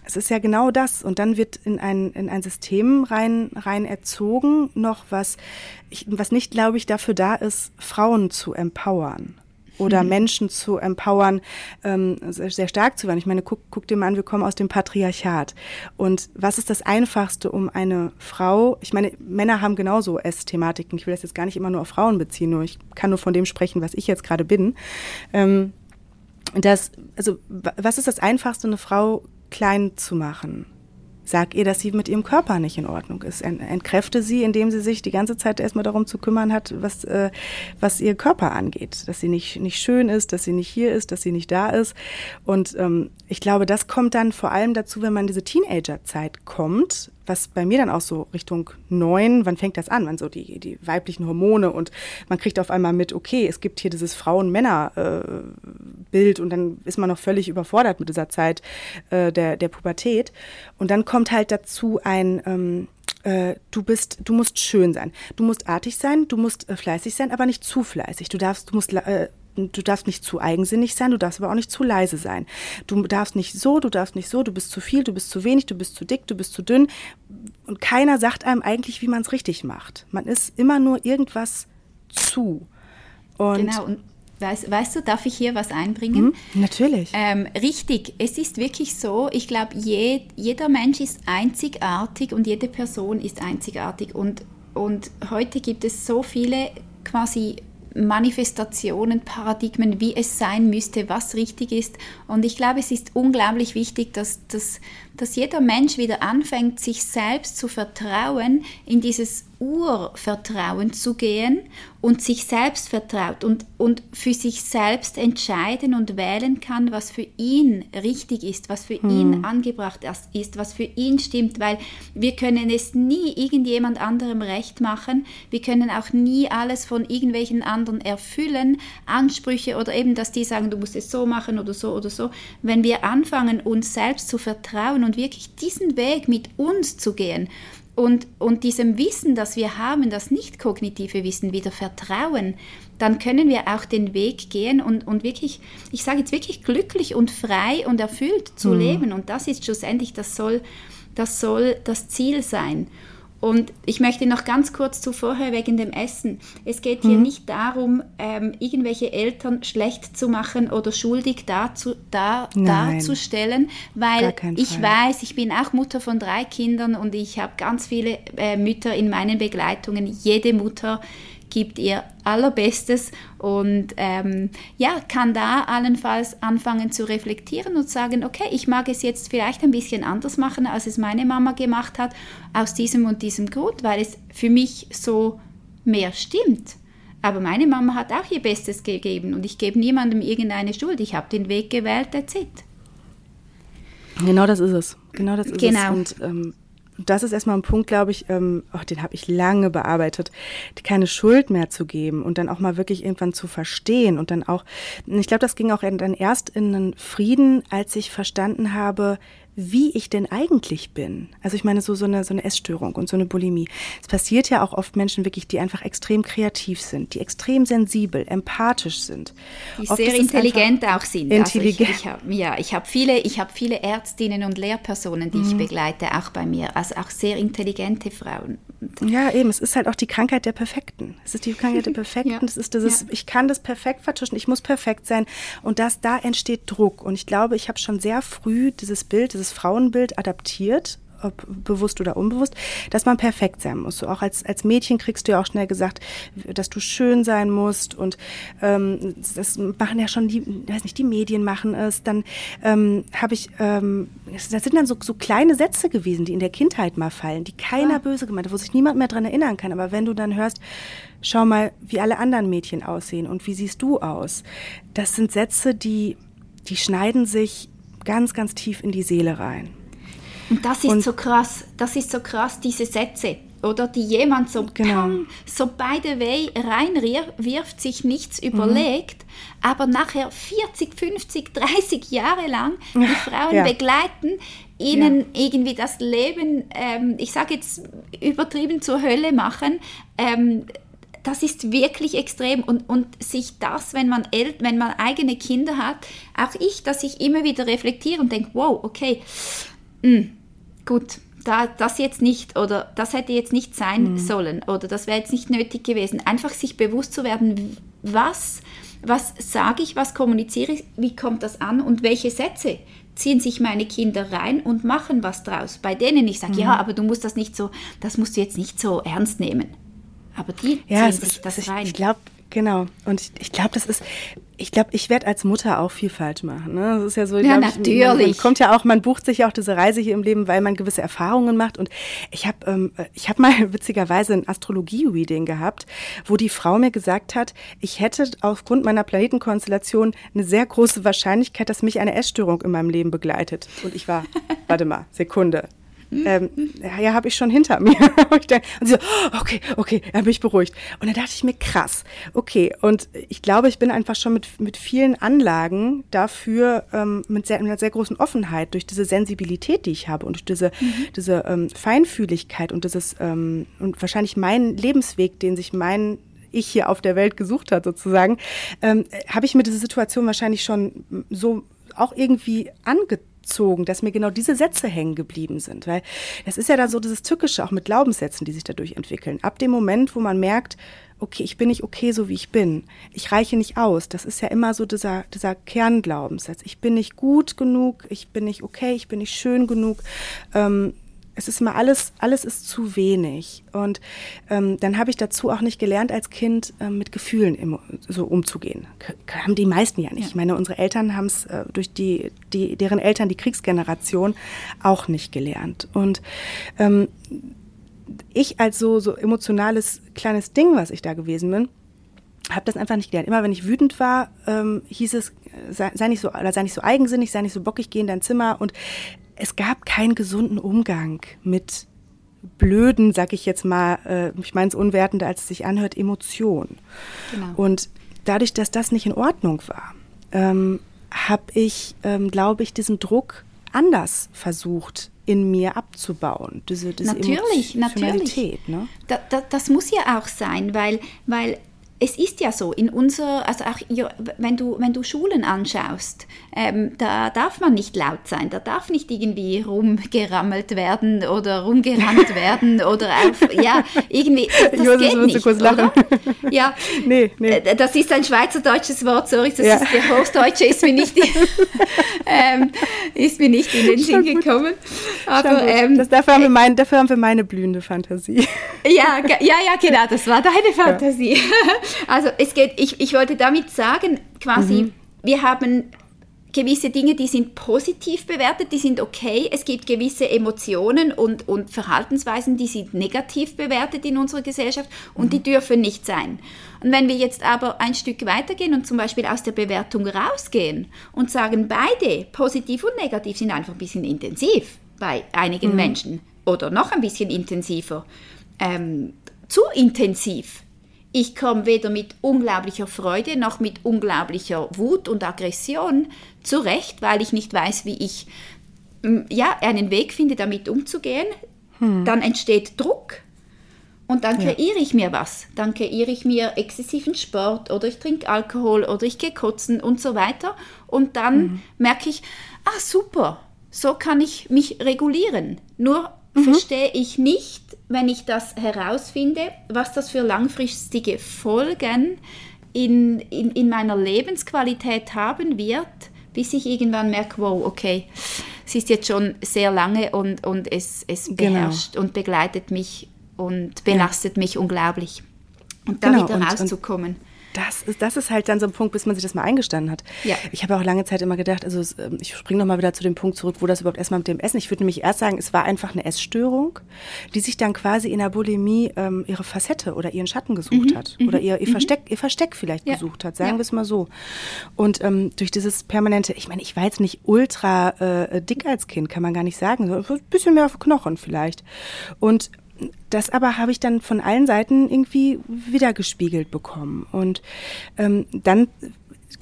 Es ist ja genau das. Und dann wird in ein, in ein System rein, rein erzogen, noch was, was nicht, glaube ich, dafür da ist, Frauen zu empowern oder mhm. Menschen zu empowern, ähm, sehr, sehr, stark zu werden. Ich meine, guck, guck dir mal an, wir kommen aus dem Patriarchat. Und was ist das Einfachste, um eine Frau, ich meine, Männer haben genauso Essthematiken. Ich will das jetzt gar nicht immer nur auf Frauen beziehen, nur ich kann nur von dem sprechen, was ich jetzt gerade bin. Ähm, das, also, was ist das Einfachste, eine Frau klein zu machen? Sag ihr, dass sie mit ihrem Körper nicht in Ordnung ist. Entkräfte sie, indem sie sich die ganze Zeit erstmal darum zu kümmern hat, was, äh, was ihr Körper angeht. Dass sie nicht, nicht schön ist, dass sie nicht hier ist, dass sie nicht da ist. Und ähm, ich glaube, das kommt dann vor allem dazu, wenn man in diese Teenagerzeit kommt was bei mir dann auch so Richtung neun, wann fängt das an? Wann so die, die weiblichen Hormone und man kriegt auf einmal mit, okay, es gibt hier dieses Frauen-Männer-Bild und dann ist man noch völlig überfordert mit dieser Zeit äh, der, der Pubertät. Und dann kommt halt dazu ein, ähm, äh, du bist, du musst schön sein, du musst artig sein, du musst äh, fleißig sein, aber nicht zu fleißig. Du darfst, du musst äh, du darfst nicht zu eigensinnig sein, du darfst aber auch nicht zu leise sein. Du darfst nicht so, du darfst nicht so, du bist zu viel, du bist zu wenig, du bist zu dick, du bist zu dünn. Und keiner sagt einem eigentlich, wie man es richtig macht. Man ist immer nur irgendwas zu. Und genau, und Weißt, weißt, du, darf ich hier was einbringen? Mhm, natürlich. Ähm, richtig, es ist wirklich so, ich glaube, je, jeder Mensch ist einzigartig und jede Person ist einzigartig. Und, und heute gibt es so viele quasi Manifestationen, Paradigmen, wie es sein müsste, was richtig ist. Und ich glaube, es ist unglaublich wichtig, dass, dass, dass jeder Mensch wieder anfängt, sich selbst zu vertrauen, in dieses Urvertrauen zu gehen und sich selbst vertraut und, und für sich selbst entscheiden und wählen kann, was für ihn richtig ist, was für hm. ihn angebracht ist, was für ihn stimmt, weil wir können es nie irgendjemand anderem recht machen, wir können auch nie alles von irgendwelchen anderen erfüllen, Ansprüche oder eben, dass die sagen, du musst es so machen oder so oder so. Wenn wir anfangen, uns selbst zu vertrauen und wirklich diesen Weg mit uns zu gehen, und, und diesem Wissen, das wir haben, das nicht kognitive Wissen, wieder vertrauen, dann können wir auch den Weg gehen und, und wirklich, ich sage jetzt wirklich glücklich und frei und erfüllt zu mhm. leben. Und das ist schlussendlich, das soll, das soll das Ziel sein. Und ich möchte noch ganz kurz zu vorher wegen dem Essen. Es geht hier mhm. nicht darum, ähm, irgendwelche Eltern schlecht zu machen oder schuldig dazu, da, darzustellen, weil ich weiß, ich bin auch Mutter von drei Kindern und ich habe ganz viele äh, Mütter in meinen Begleitungen. Jede Mutter gibt ihr allerbestes und ähm, ja, kann da allenfalls anfangen zu reflektieren und sagen, okay, ich mag es jetzt vielleicht ein bisschen anders machen, als es meine Mama gemacht hat, aus diesem und diesem Grund, weil es für mich so mehr stimmt. Aber meine Mama hat auch ihr Bestes gegeben und ich gebe niemandem irgendeine Schuld. Ich habe den Weg gewählt, that's it. Genau das ist es. Genau das ist genau. es. Und ähm, das ist erstmal ein Punkt, glaube ich, ähm, oh, den habe ich lange bearbeitet, keine Schuld mehr zu geben und dann auch mal wirklich irgendwann zu verstehen und dann auch, ich glaube, das ging auch dann erst in einen Frieden, als ich verstanden habe, wie ich denn eigentlich bin. Also ich meine, so, so, eine, so eine Essstörung und so eine Bulimie. Es passiert ja auch oft Menschen wirklich, die einfach extrem kreativ sind, die extrem sensibel, empathisch sind. Die oft sehr intelligent auch sind. Intelligent. Also ich, ich hab, ja, ich habe viele, hab viele Ärztinnen und Lehrpersonen, die mhm. ich begleite, auch bei mir. Also auch sehr intelligente Frauen. Ja, eben. Es ist halt auch die Krankheit der Perfekten. Es ist die Krankheit der Perfekten. ja. Es ist dieses, ja. ich kann das perfekt vertuschen, ich muss perfekt sein. Und das, da entsteht Druck. Und ich glaube, ich habe schon sehr früh dieses Bild, dieses dieses Frauenbild adaptiert, ob bewusst oder unbewusst, dass man perfekt sein muss. So auch als, als Mädchen kriegst du ja auch schnell gesagt, dass du schön sein musst und ähm, das machen ja schon die, weiß nicht, die Medien machen es. Dann ähm, habe ich, ähm, das sind dann so, so kleine Sätze gewesen, die in der Kindheit mal fallen, die keiner ja. böse gemeint hat, wo sich niemand mehr dran erinnern kann. Aber wenn du dann hörst, schau mal, wie alle anderen Mädchen aussehen und wie siehst du aus, das sind Sätze, die, die schneiden sich ganz, ganz tief in die Seele rein. Und das ist und, so krass, das ist so krass, diese Sätze, oder die jemand so, genau. pang, so by the way reinwirft, sich nichts mhm. überlegt, aber nachher 40, 50, 30 Jahre lang die Frauen ja. begleiten, ihnen ja. irgendwie das Leben, ähm, ich sage jetzt übertrieben zur Hölle machen, ähm, das ist wirklich extrem und, und sich das, wenn man, El wenn man eigene Kinder hat, auch ich, dass ich immer wieder reflektiere und denke, wow, okay, mh, hm, gut, da, das jetzt nicht oder das hätte jetzt nicht sein mhm. sollen oder das wäre jetzt nicht nötig gewesen. Einfach sich bewusst zu werden, was, was sage ich, was kommuniziere ich, wie kommt das an und welche Sätze ziehen sich meine Kinder rein und machen was draus. Bei denen ich sage, mhm. ja, aber du musst das nicht so, das musst du jetzt nicht so ernst nehmen. Aber die ja, ziehen sich ist, das rein. Ich glaube, genau. Und ich, ich glaube, das ist, ich glaube, ich werde als Mutter auch viel falsch machen. Ne? Das ist ja so, ja, glaub, natürlich. Ich, man, man, kommt ja auch, man bucht sich ja auch diese Reise hier im Leben, weil man gewisse Erfahrungen macht. Und ich habe, ähm, ich habe mal witzigerweise ein Astrologie-Reading gehabt, wo die Frau mir gesagt hat, ich hätte aufgrund meiner Planetenkonstellation eine sehr große Wahrscheinlichkeit, dass mich eine Essstörung in meinem Leben begleitet. Und ich war, warte mal, Sekunde ähm, ja, habe ich schon hinter mir. und sie so, okay, okay, er bin ich beruhigt. Und dann dachte ich mir, krass, okay. Und ich glaube, ich bin einfach schon mit, mit vielen Anlagen dafür, ähm, mit, sehr, mit einer sehr großen Offenheit, durch diese Sensibilität, die ich habe und durch diese, mhm. diese ähm, Feinfühligkeit und dieses, ähm, und wahrscheinlich mein Lebensweg, den sich mein ich hier auf der Welt gesucht hat, sozusagen, ähm, habe ich mir diese Situation wahrscheinlich schon so auch irgendwie angezogen, dass mir genau diese Sätze hängen geblieben sind. Weil das ist ja dann so dieses Tückische, auch mit Glaubenssätzen, die sich dadurch entwickeln. Ab dem Moment, wo man merkt, okay, ich bin nicht okay, so wie ich bin. Ich reiche nicht aus. Das ist ja immer so dieser, dieser Kernglaubenssatz. Ich bin nicht gut genug, ich bin nicht okay, ich bin nicht schön genug. Ähm, es ist immer alles, alles ist zu wenig. Und ähm, dann habe ich dazu auch nicht gelernt, als Kind ähm, mit Gefühlen im, so umzugehen. K haben die meisten ja nicht. Ja. Ich meine, unsere Eltern haben es äh, durch die, die, deren Eltern, die Kriegsgeneration, auch nicht gelernt. Und ähm, ich als so, so emotionales kleines Ding, was ich da gewesen bin, habe das einfach nicht gelernt. Immer wenn ich wütend war, ähm, hieß es, sei, sei, nicht so, oder sei nicht so eigensinnig, sei nicht so bockig, geh in dein Zimmer. Und es gab keinen gesunden Umgang mit blöden, sag ich jetzt mal, äh, ich meine es unwertender, als es sich anhört, Emotionen. Genau. Und dadurch, dass das nicht in Ordnung war, ähm, habe ich, ähm, glaube ich, diesen Druck anders versucht in mir abzubauen. Diese, diese natürlich, natürlich. Ne? Da, da, das muss ja auch sein, weil, weil es ist ja so, in unserer, also auch wenn du, wenn du Schulen anschaust, ähm, da darf man nicht laut sein, da darf nicht irgendwie rumgerammelt werden oder rumgerannt werden oder auf, ja, irgendwie, das, das geht nicht, kurz lachen. oder? Ja, nee, nee. Äh, das ist ein schweizerdeutsches Wort, sorry, das ja. ist der Hochdeutsche, ist mir nicht, ähm, ist mir nicht in den Sinn gekommen. Aber, ähm, das, dafür, haben wir äh, mein, dafür haben wir meine blühende Fantasie. Ja, ja, ja, genau, das war deine Fantasie. Ja. Also es geht, ich, ich wollte damit sagen, quasi, mhm. wir haben gewisse Dinge, die sind positiv bewertet, die sind okay. Es gibt gewisse Emotionen und, und Verhaltensweisen, die sind negativ bewertet in unserer Gesellschaft und mhm. die dürfen nicht sein. Und wenn wir jetzt aber ein Stück weitergehen und zum Beispiel aus der Bewertung rausgehen und sagen, beide, positiv und negativ, sind einfach ein bisschen intensiv bei einigen mhm. Menschen oder noch ein bisschen intensiver, ähm, zu intensiv, ich komme weder mit unglaublicher Freude noch mit unglaublicher Wut und Aggression zurecht, weil ich nicht weiß, wie ich mm, ja, einen Weg finde, damit umzugehen. Hm. Dann entsteht Druck und dann kreiere ich mir was. Dann kreiere ich mir exzessiven Sport oder ich trinke Alkohol oder ich gehe kotzen und so weiter. Und dann hm. merke ich, ah super, so kann ich mich regulieren. Nur mhm. verstehe ich nicht, wenn ich das herausfinde, was das für langfristige Folgen in, in, in meiner Lebensqualität haben wird, bis ich irgendwann merke, wow, okay, es ist jetzt schon sehr lange und, und es, es genau. beherrscht genau. und begleitet mich und belastet ja. mich unglaublich. Und da genau. wieder rauszukommen. Und, das ist, das ist halt dann so ein Punkt, bis man sich das mal eingestanden hat. Ja. Ich habe auch lange Zeit immer gedacht, also ähm, ich springe nochmal wieder zu dem Punkt zurück, wo das überhaupt erstmal mit dem Essen. Ich würde nämlich erst sagen, es war einfach eine Essstörung, die sich dann quasi in der Bulimie ähm, ihre Facette oder ihren Schatten gesucht mhm. hat. Oder ihr, ihr, mhm. Versteck, ihr Versteck vielleicht ja. gesucht hat, sagen ja. wir es mal so. Und ähm, durch dieses permanente, ich meine, ich war jetzt nicht ultra äh, dick als Kind, kann man gar nicht sagen, so ein bisschen mehr auf Knochen vielleicht. Und das aber habe ich dann von allen Seiten irgendwie wiedergespiegelt bekommen. Und ähm, dann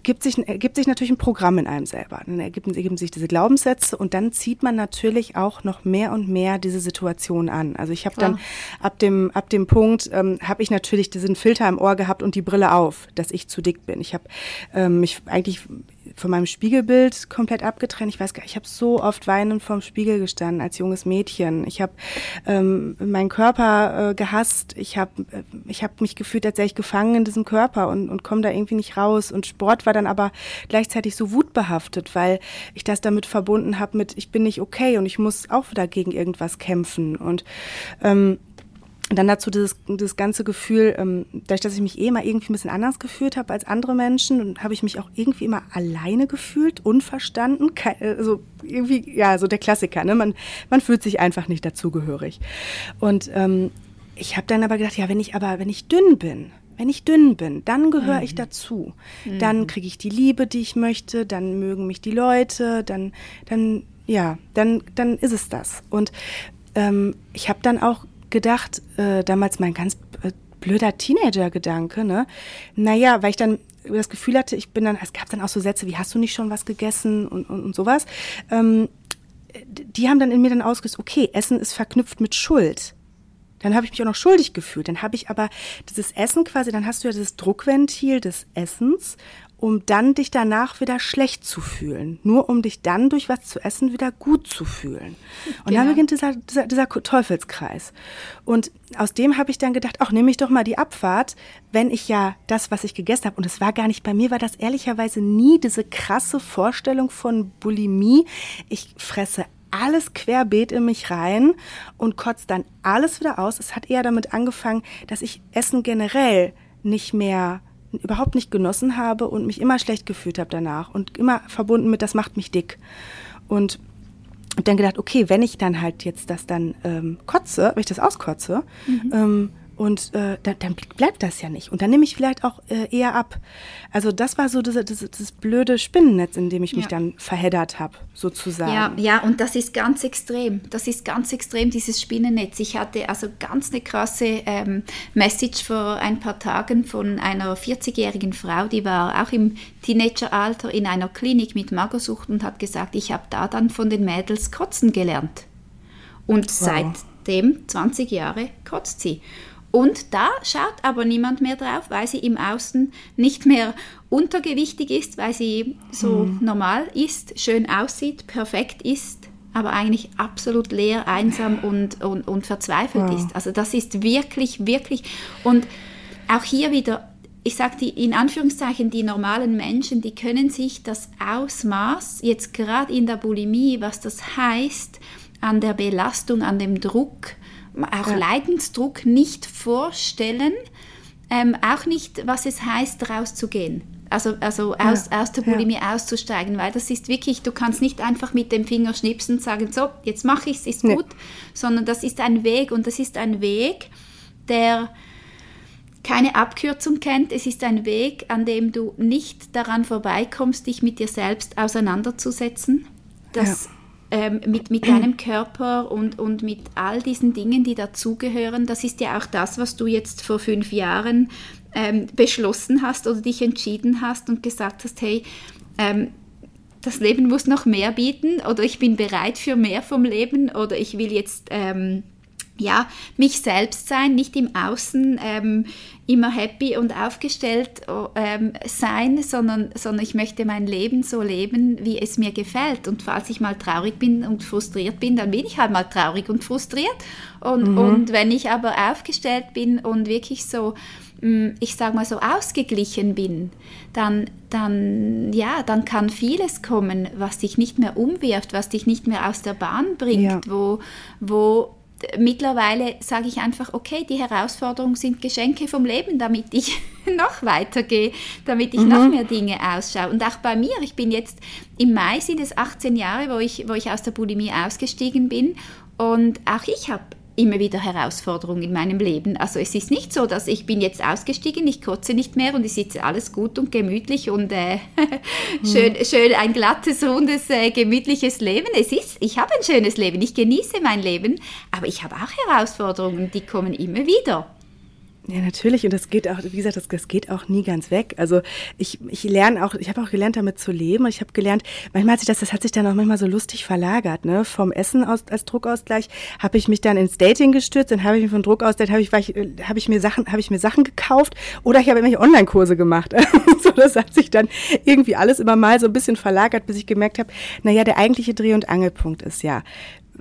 gibt sich, ergibt sich natürlich ein Programm in einem selber. Dann ergeben, ergeben sich diese Glaubenssätze und dann zieht man natürlich auch noch mehr und mehr diese Situation an. Also ich habe dann ab dem, ab dem Punkt, ähm, habe ich natürlich diesen Filter im Ohr gehabt und die Brille auf, dass ich zu dick bin. Ich habe ähm, mich eigentlich von meinem Spiegelbild komplett abgetrennt. Ich weiß gar ich habe so oft weinend vorm Spiegel gestanden als junges Mädchen. Ich habe ähm, meinen Körper äh, gehasst. Ich habe äh, ich hab mich gefühlt, als wäre ich gefangen in diesem Körper und, und komme da irgendwie nicht raus. Und Sport war dann aber gleichzeitig so wutbehaftet, weil ich das damit verbunden habe mit, ich bin nicht okay und ich muss auch wieder gegen irgendwas kämpfen. Und ähm, und dann dazu dieses, dieses ganze Gefühl, ähm, dadurch, dass ich mich eh immer irgendwie ein bisschen anders gefühlt habe als andere Menschen, habe ich mich auch irgendwie immer alleine gefühlt, unverstanden. Also irgendwie, ja, so der Klassiker, ne? Man, man fühlt sich einfach nicht dazugehörig. Und ähm, ich habe dann aber gedacht, ja, wenn ich aber, wenn ich dünn bin, wenn ich dünn bin, dann gehöre mhm. ich dazu. Mhm. Dann kriege ich die Liebe, die ich möchte, dann mögen mich die Leute, dann, dann, ja, dann, dann ist es das. Und ähm, ich habe dann auch gedacht, äh, damals mein ganz äh, blöder Teenager-Gedanke, ne? Naja, weil ich dann das Gefühl hatte, ich bin dann, es gab dann auch so Sätze wie, hast du nicht schon was gegessen und, und, und sowas. Ähm, die haben dann in mir dann ausgelöst, okay, Essen ist verknüpft mit Schuld. Dann habe ich mich auch noch schuldig gefühlt. Dann habe ich aber dieses Essen quasi, dann hast du ja dieses Druckventil des Essens um dann dich danach wieder schlecht zu fühlen. Nur um dich dann durch was zu essen wieder gut zu fühlen. Und genau. dann beginnt dieser, dieser, dieser Teufelskreis. Und aus dem habe ich dann gedacht, ach, nehme ich doch mal die Abfahrt, wenn ich ja das, was ich gegessen habe, und es war gar nicht bei mir, war das ehrlicherweise nie diese krasse Vorstellung von Bulimie. Ich fresse alles querbeet in mich rein und kotze dann alles wieder aus. Es hat eher damit angefangen, dass ich Essen generell nicht mehr überhaupt nicht genossen habe und mich immer schlecht gefühlt habe danach und immer verbunden mit, das macht mich dick. Und dann gedacht, okay, wenn ich dann halt jetzt das dann ähm, kotze, wenn ich das auskotze, mhm. ähm, und äh, dann, dann, bleibt das ja nicht. Und dann nehme ich vielleicht auch äh, eher ab. Also das war so dieses, dieses, dieses blöde Spinnennetz, in dem ich mich ja. dann verheddert habe, sozusagen. Ja, ja, und das ist ganz extrem. Das ist ganz extrem, dieses Spinnennetz. Ich hatte also ganz eine krasse ähm, Message vor ein paar Tagen von einer 40-jährigen Frau, die war auch im Teenageralter in einer Klinik mit Magersucht und hat gesagt, ich habe da dann von den Mädels kotzen gelernt. Und wow. seitdem, 20 Jahre, kotzt sie. Und da schaut aber niemand mehr drauf, weil sie im Außen nicht mehr untergewichtig ist, weil sie so hm. normal ist, schön aussieht, perfekt ist, aber eigentlich absolut leer, einsam und, und, und verzweifelt wow. ist. Also das ist wirklich, wirklich. Und auch hier wieder, ich sage die in Anführungszeichen, die normalen Menschen, die können sich das Ausmaß, jetzt gerade in der Bulimie, was das heißt, an der Belastung, an dem Druck, auch ja. Leidensdruck nicht vorstellen, ähm, auch nicht, was es heißt, rauszugehen. Also, also aus, ja. aus der Bulimie ja. auszusteigen, weil das ist wirklich, du kannst nicht einfach mit dem Finger schnipsen und sagen, so, jetzt mache ich es, ist gut, nee. sondern das ist ein Weg und das ist ein Weg, der keine Abkürzung kennt. Es ist ein Weg, an dem du nicht daran vorbeikommst, dich mit dir selbst auseinanderzusetzen. Das ja ähm, mit, mit deinem Körper und, und mit all diesen Dingen, die dazugehören. Das ist ja auch das, was du jetzt vor fünf Jahren ähm, beschlossen hast oder dich entschieden hast und gesagt hast, hey, ähm, das Leben muss noch mehr bieten oder ich bin bereit für mehr vom Leben oder ich will jetzt ähm, ja, mich selbst sein, nicht im Außen ähm, immer happy und aufgestellt ähm, sein, sondern, sondern ich möchte mein Leben so leben, wie es mir gefällt. Und falls ich mal traurig bin und frustriert bin, dann bin ich halt mal traurig und frustriert. Und, mhm. und wenn ich aber aufgestellt bin und wirklich so, mm, ich sage mal so ausgeglichen bin, dann, dann, ja, dann kann vieles kommen, was dich nicht mehr umwirft, was dich nicht mehr aus der Bahn bringt, ja. wo, wo mittlerweile sage ich einfach, okay, die Herausforderungen sind Geschenke vom Leben, damit ich noch weitergehe, damit ich mhm. noch mehr Dinge ausschaue. Und auch bei mir, ich bin jetzt im Mai sind es 18 Jahre, wo ich, wo ich aus der Bulimie ausgestiegen bin. Und auch ich habe immer wieder Herausforderungen in meinem Leben. Also es ist nicht so, dass ich bin jetzt ausgestiegen, ich kotze nicht mehr und es sitze alles gut und gemütlich und äh, schön, hm. schön ein glattes, rundes, äh, gemütliches Leben. Es ist, ich habe ein schönes Leben, ich genieße mein Leben, aber ich habe auch Herausforderungen, die kommen immer wieder. Ja, natürlich. Und das geht auch, wie gesagt, das, das geht auch nie ganz weg. Also ich, ich lerne auch, ich habe auch gelernt, damit zu leben. Ich habe gelernt, manchmal hat sich das, das hat sich dann auch manchmal so lustig verlagert. Ne? Vom Essen aus, als Druckausgleich habe ich mich dann ins Dating gestürzt, dann habe ich mich von Druckausgleich, habe ich, ich, hab ich mir Sachen, habe ich mir Sachen gekauft oder ich habe irgendwelche Online-Kurse gemacht. so, das hat sich dann irgendwie alles immer mal so ein bisschen verlagert, bis ich gemerkt habe, naja, der eigentliche Dreh- und Angelpunkt ist ja,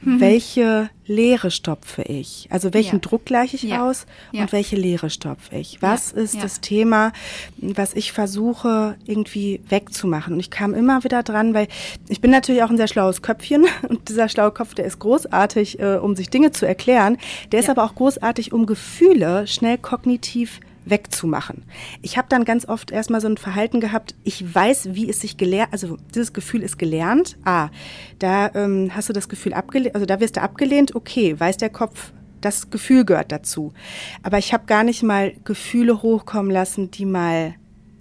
Mhm. Welche Leere stopfe ich? Also welchen ja. Druck gleiche ich ja. aus und ja. welche Leere stopfe ich? Was ist das Thema, was ich versuche irgendwie wegzumachen? Und ich kam immer wieder dran, weil ich bin natürlich auch ein sehr schlaues Köpfchen und dieser schlaue Kopf, der ist großartig, äh, um sich Dinge zu erklären. Der ist aber auch großartig, um Gefühle schnell kognitiv wegzumachen. Ich habe dann ganz oft erstmal so ein Verhalten gehabt, ich weiß, wie es sich gelernt, also dieses Gefühl ist gelernt. Ah, da ähm, hast du das Gefühl abgelehnt, also da wirst du abgelehnt, okay, weiß der Kopf, das Gefühl gehört dazu. Aber ich habe gar nicht mal Gefühle hochkommen lassen, die mal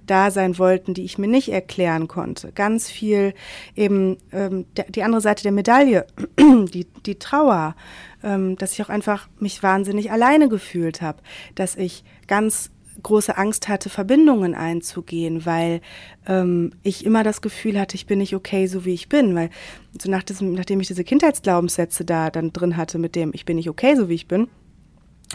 da sein wollten, die ich mir nicht erklären konnte. Ganz viel eben ähm, die andere Seite der Medaille, die, die Trauer, ähm, dass ich auch einfach mich wahnsinnig alleine gefühlt habe, dass ich ganz große Angst hatte, Verbindungen einzugehen, weil ähm, ich immer das Gefühl hatte, ich bin nicht okay, so wie ich bin. Weil so nach diesem, nachdem ich diese Kindheitsglaubenssätze da dann drin hatte, mit dem ich bin nicht okay, so wie ich bin,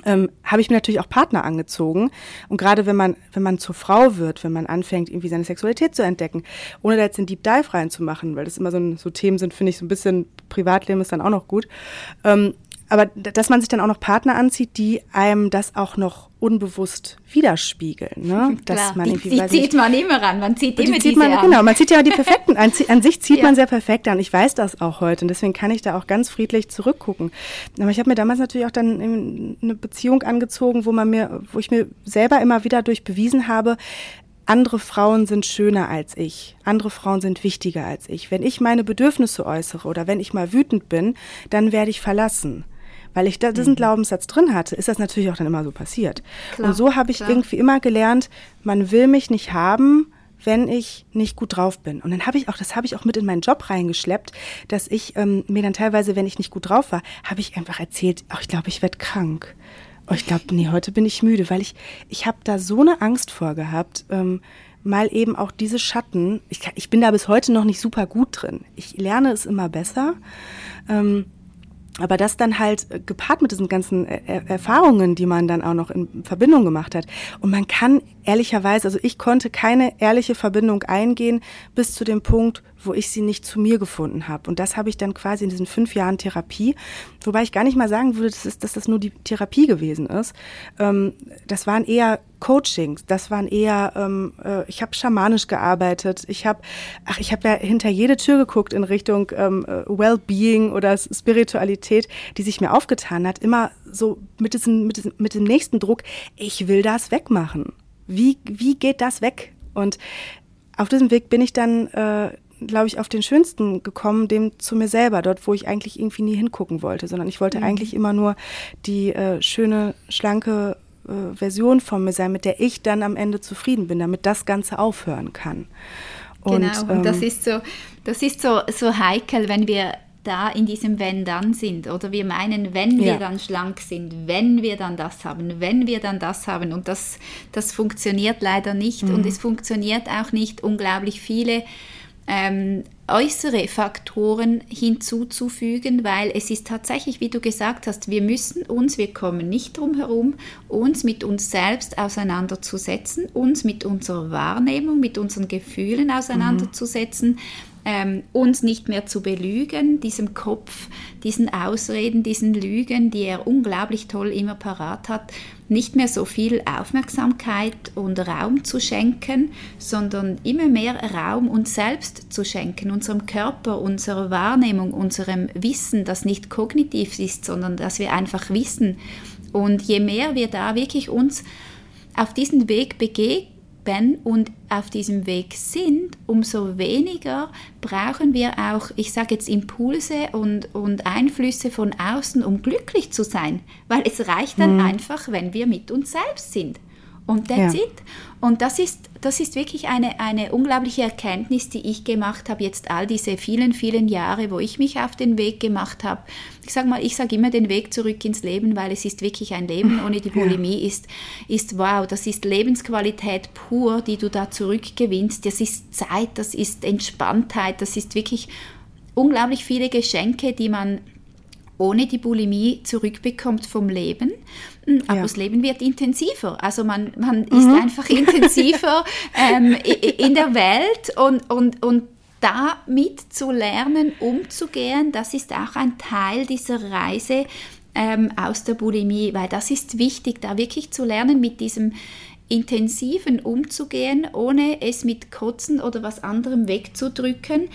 ähm, habe ich mir natürlich auch Partner angezogen. Und gerade wenn man, wenn man zur Frau wird, wenn man anfängt, irgendwie seine Sexualität zu entdecken, ohne da jetzt den Deep Dive reinzumachen, weil das immer so, so Themen sind, finde ich, so ein bisschen Privatleben ist dann auch noch gut. Ähm, aber dass man sich dann auch noch Partner anzieht, die einem das auch noch unbewusst widerspiegeln. Ne? Dass Klar, man die, die zieht nicht, man immer ran, man zieht immer die zieht man, an. Genau, man zieht ja die perfekten an. An sich zieht ja. man sehr perfekt an. Ich weiß das auch heute und deswegen kann ich da auch ganz friedlich zurückgucken. Aber ich habe mir damals natürlich auch dann eine Beziehung angezogen, wo man mir, wo ich mir selber immer wieder durch bewiesen habe, andere Frauen sind schöner als ich, andere Frauen sind wichtiger als ich. Wenn ich meine Bedürfnisse äußere oder wenn ich mal wütend bin, dann werde ich verlassen weil ich da diesen mhm. Glaubenssatz drin hatte, ist das natürlich auch dann immer so passiert. Klar, und so habe ich klar. irgendwie immer gelernt, man will mich nicht haben, wenn ich nicht gut drauf bin. Und dann habe ich auch, das habe ich auch mit in meinen Job reingeschleppt, dass ich ähm, mir dann teilweise, wenn ich nicht gut drauf war, habe ich einfach erzählt, oh, ich glaube, ich werde krank. Oh, ich glaube, nee, heute bin ich müde, weil ich, ich habe da so eine Angst vor gehabt, ähm, mal eben auch diese Schatten, ich, ich bin da bis heute noch nicht super gut drin. Ich lerne es immer besser. Ähm, aber das dann halt äh, gepaart mit diesen ganzen äh, er Erfahrungen, die man dann auch noch in Verbindung gemacht hat. Und man kann ehrlicherweise, also ich konnte keine ehrliche Verbindung eingehen bis zu dem Punkt, wo ich sie nicht zu mir gefunden habe. Und das habe ich dann quasi in diesen fünf Jahren Therapie, wobei ich gar nicht mal sagen würde, dass, dass das nur die Therapie gewesen ist. Ähm, das waren eher Coachings, das waren eher, ähm, äh, ich habe schamanisch gearbeitet, ich habe, ach, ich habe ja hinter jede Tür geguckt in Richtung ähm, äh, Wellbeing oder Spiritualität, die sich mir aufgetan hat, immer so mit diesem, mit diesem, mit dem nächsten Druck, ich will das wegmachen. Wie, wie geht das weg? Und auf diesem Weg bin ich dann äh, glaube ich, auf den schönsten gekommen, dem zu mir selber, dort, wo ich eigentlich irgendwie nie hingucken wollte, sondern ich wollte mhm. eigentlich immer nur die äh, schöne, schlanke äh, Version von mir sein, mit der ich dann am Ende zufrieden bin, damit das Ganze aufhören kann. Und, genau, und ähm, das ist so, das ist so, so heikel, wenn wir da in diesem Wenn dann sind oder wir meinen, wenn wir ja. dann schlank sind, wenn wir dann das haben, wenn wir dann das haben und das, das funktioniert leider nicht mhm. und es funktioniert auch nicht unglaublich viele ähm, äußere Faktoren hinzuzufügen, weil es ist tatsächlich, wie du gesagt hast, wir müssen uns, wir kommen nicht drum herum, uns mit uns selbst auseinanderzusetzen, uns mit unserer Wahrnehmung, mit unseren Gefühlen auseinanderzusetzen. Mhm ähm, uns nicht mehr zu belügen, diesem Kopf, diesen Ausreden, diesen Lügen, die er unglaublich toll immer parat hat, nicht mehr so viel Aufmerksamkeit und Raum zu schenken, sondern immer mehr Raum uns selbst zu schenken, unserem Körper, unserer Wahrnehmung, unserem Wissen, das nicht kognitiv ist, sondern dass wir einfach wissen. Und je mehr wir da wirklich uns auf diesen Weg begegnen, bin und auf diesem Weg sind, umso weniger brauchen wir auch, ich sage jetzt, Impulse und, und Einflüsse von außen, um glücklich zu sein. Weil es reicht dann mhm. einfach, wenn wir mit uns selbst sind. Und that's ja. it. Und das ist, das ist wirklich eine, eine unglaubliche Erkenntnis, die ich gemacht habe, jetzt all diese vielen, vielen Jahre, wo ich mich auf den Weg gemacht habe. Ich sage mal, ich sage immer den Weg zurück ins Leben, weil es ist wirklich ein Leben ohne die Bulimie, ja. ist, ist wow, das ist Lebensqualität pur, die du da zurückgewinnst. Das ist Zeit, das ist Entspanntheit, das ist wirklich unglaublich viele Geschenke, die man ohne die Bulimie zurückbekommt vom Leben. Aber ja. das Leben wird intensiver. Also man, man mhm. ist einfach intensiver ähm, in der Welt und, und, und damit zu lernen, umzugehen, das ist auch ein Teil dieser Reise ähm, aus der Bulimie, weil das ist wichtig, da wirklich zu lernen, mit diesem intensiven umzugehen, ohne es mit Kotzen oder was anderem wegzudrücken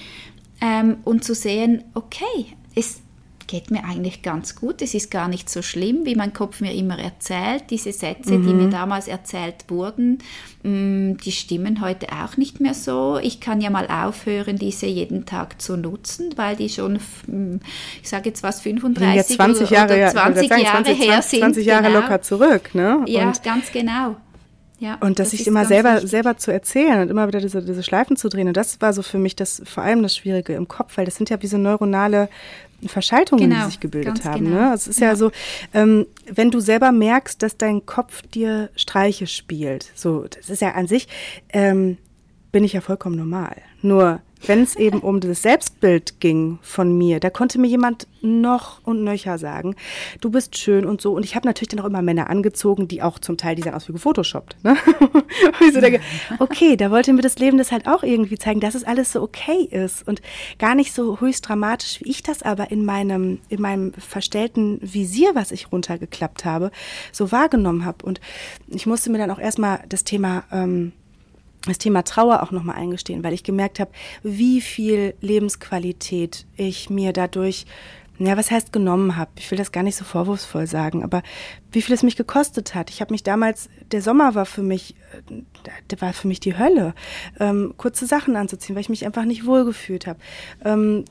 ähm, und zu sehen, okay, es geht mir eigentlich ganz gut. Es ist gar nicht so schlimm, wie mein Kopf mir immer erzählt. Diese Sätze, mhm. die mir damals erzählt wurden, mm, die stimmen heute auch nicht mehr so. Ich kann ja mal aufhören, diese jeden Tag zu nutzen, weil die schon, mm, ich sage jetzt was, 35 ja, 20 Jahre, oder 20 sagen, Jahre 20, her 20, sind. 20 Jahre genau. locker zurück, ne? Ja, ganz genau. Ja, und das, das sich immer selber, wichtig. selber zu erzählen und immer wieder diese, diese Schleifen zu drehen. Und das war so für mich das vor allem das Schwierige im Kopf, weil das sind ja wie so neuronale Verschaltungen, genau, die sich gebildet haben. Genau. Ne? Es ist ja, ja so, ähm, wenn du selber merkst, dass dein Kopf dir Streiche spielt, so, das ist ja an sich, ähm, bin ich ja vollkommen normal. Nur wenn es eben um das Selbstbild ging von mir, da konnte mir jemand noch und nöcher sagen, du bist schön und so. Und ich habe natürlich dann auch immer Männer angezogen, die auch zum Teil, die sahen aus wie gefotoshoppt. Ne? so denke, okay, da wollte mir das Leben das halt auch irgendwie zeigen, dass es alles so okay ist und gar nicht so höchst dramatisch, wie ich das aber in meinem, in meinem verstellten Visier, was ich runtergeklappt habe, so wahrgenommen habe. Und ich musste mir dann auch erstmal das Thema ähm, das Thema Trauer auch nochmal eingestehen, weil ich gemerkt habe, wie viel Lebensqualität ich mir dadurch, ja, was heißt genommen habe. Ich will das gar nicht so vorwurfsvoll sagen, aber wie viel es mich gekostet hat. Ich habe mich damals, der Sommer war für mich, äh, der war für mich die Hölle, ähm, kurze Sachen anzuziehen, weil ich mich einfach nicht wohlgefühlt habe. Ähm,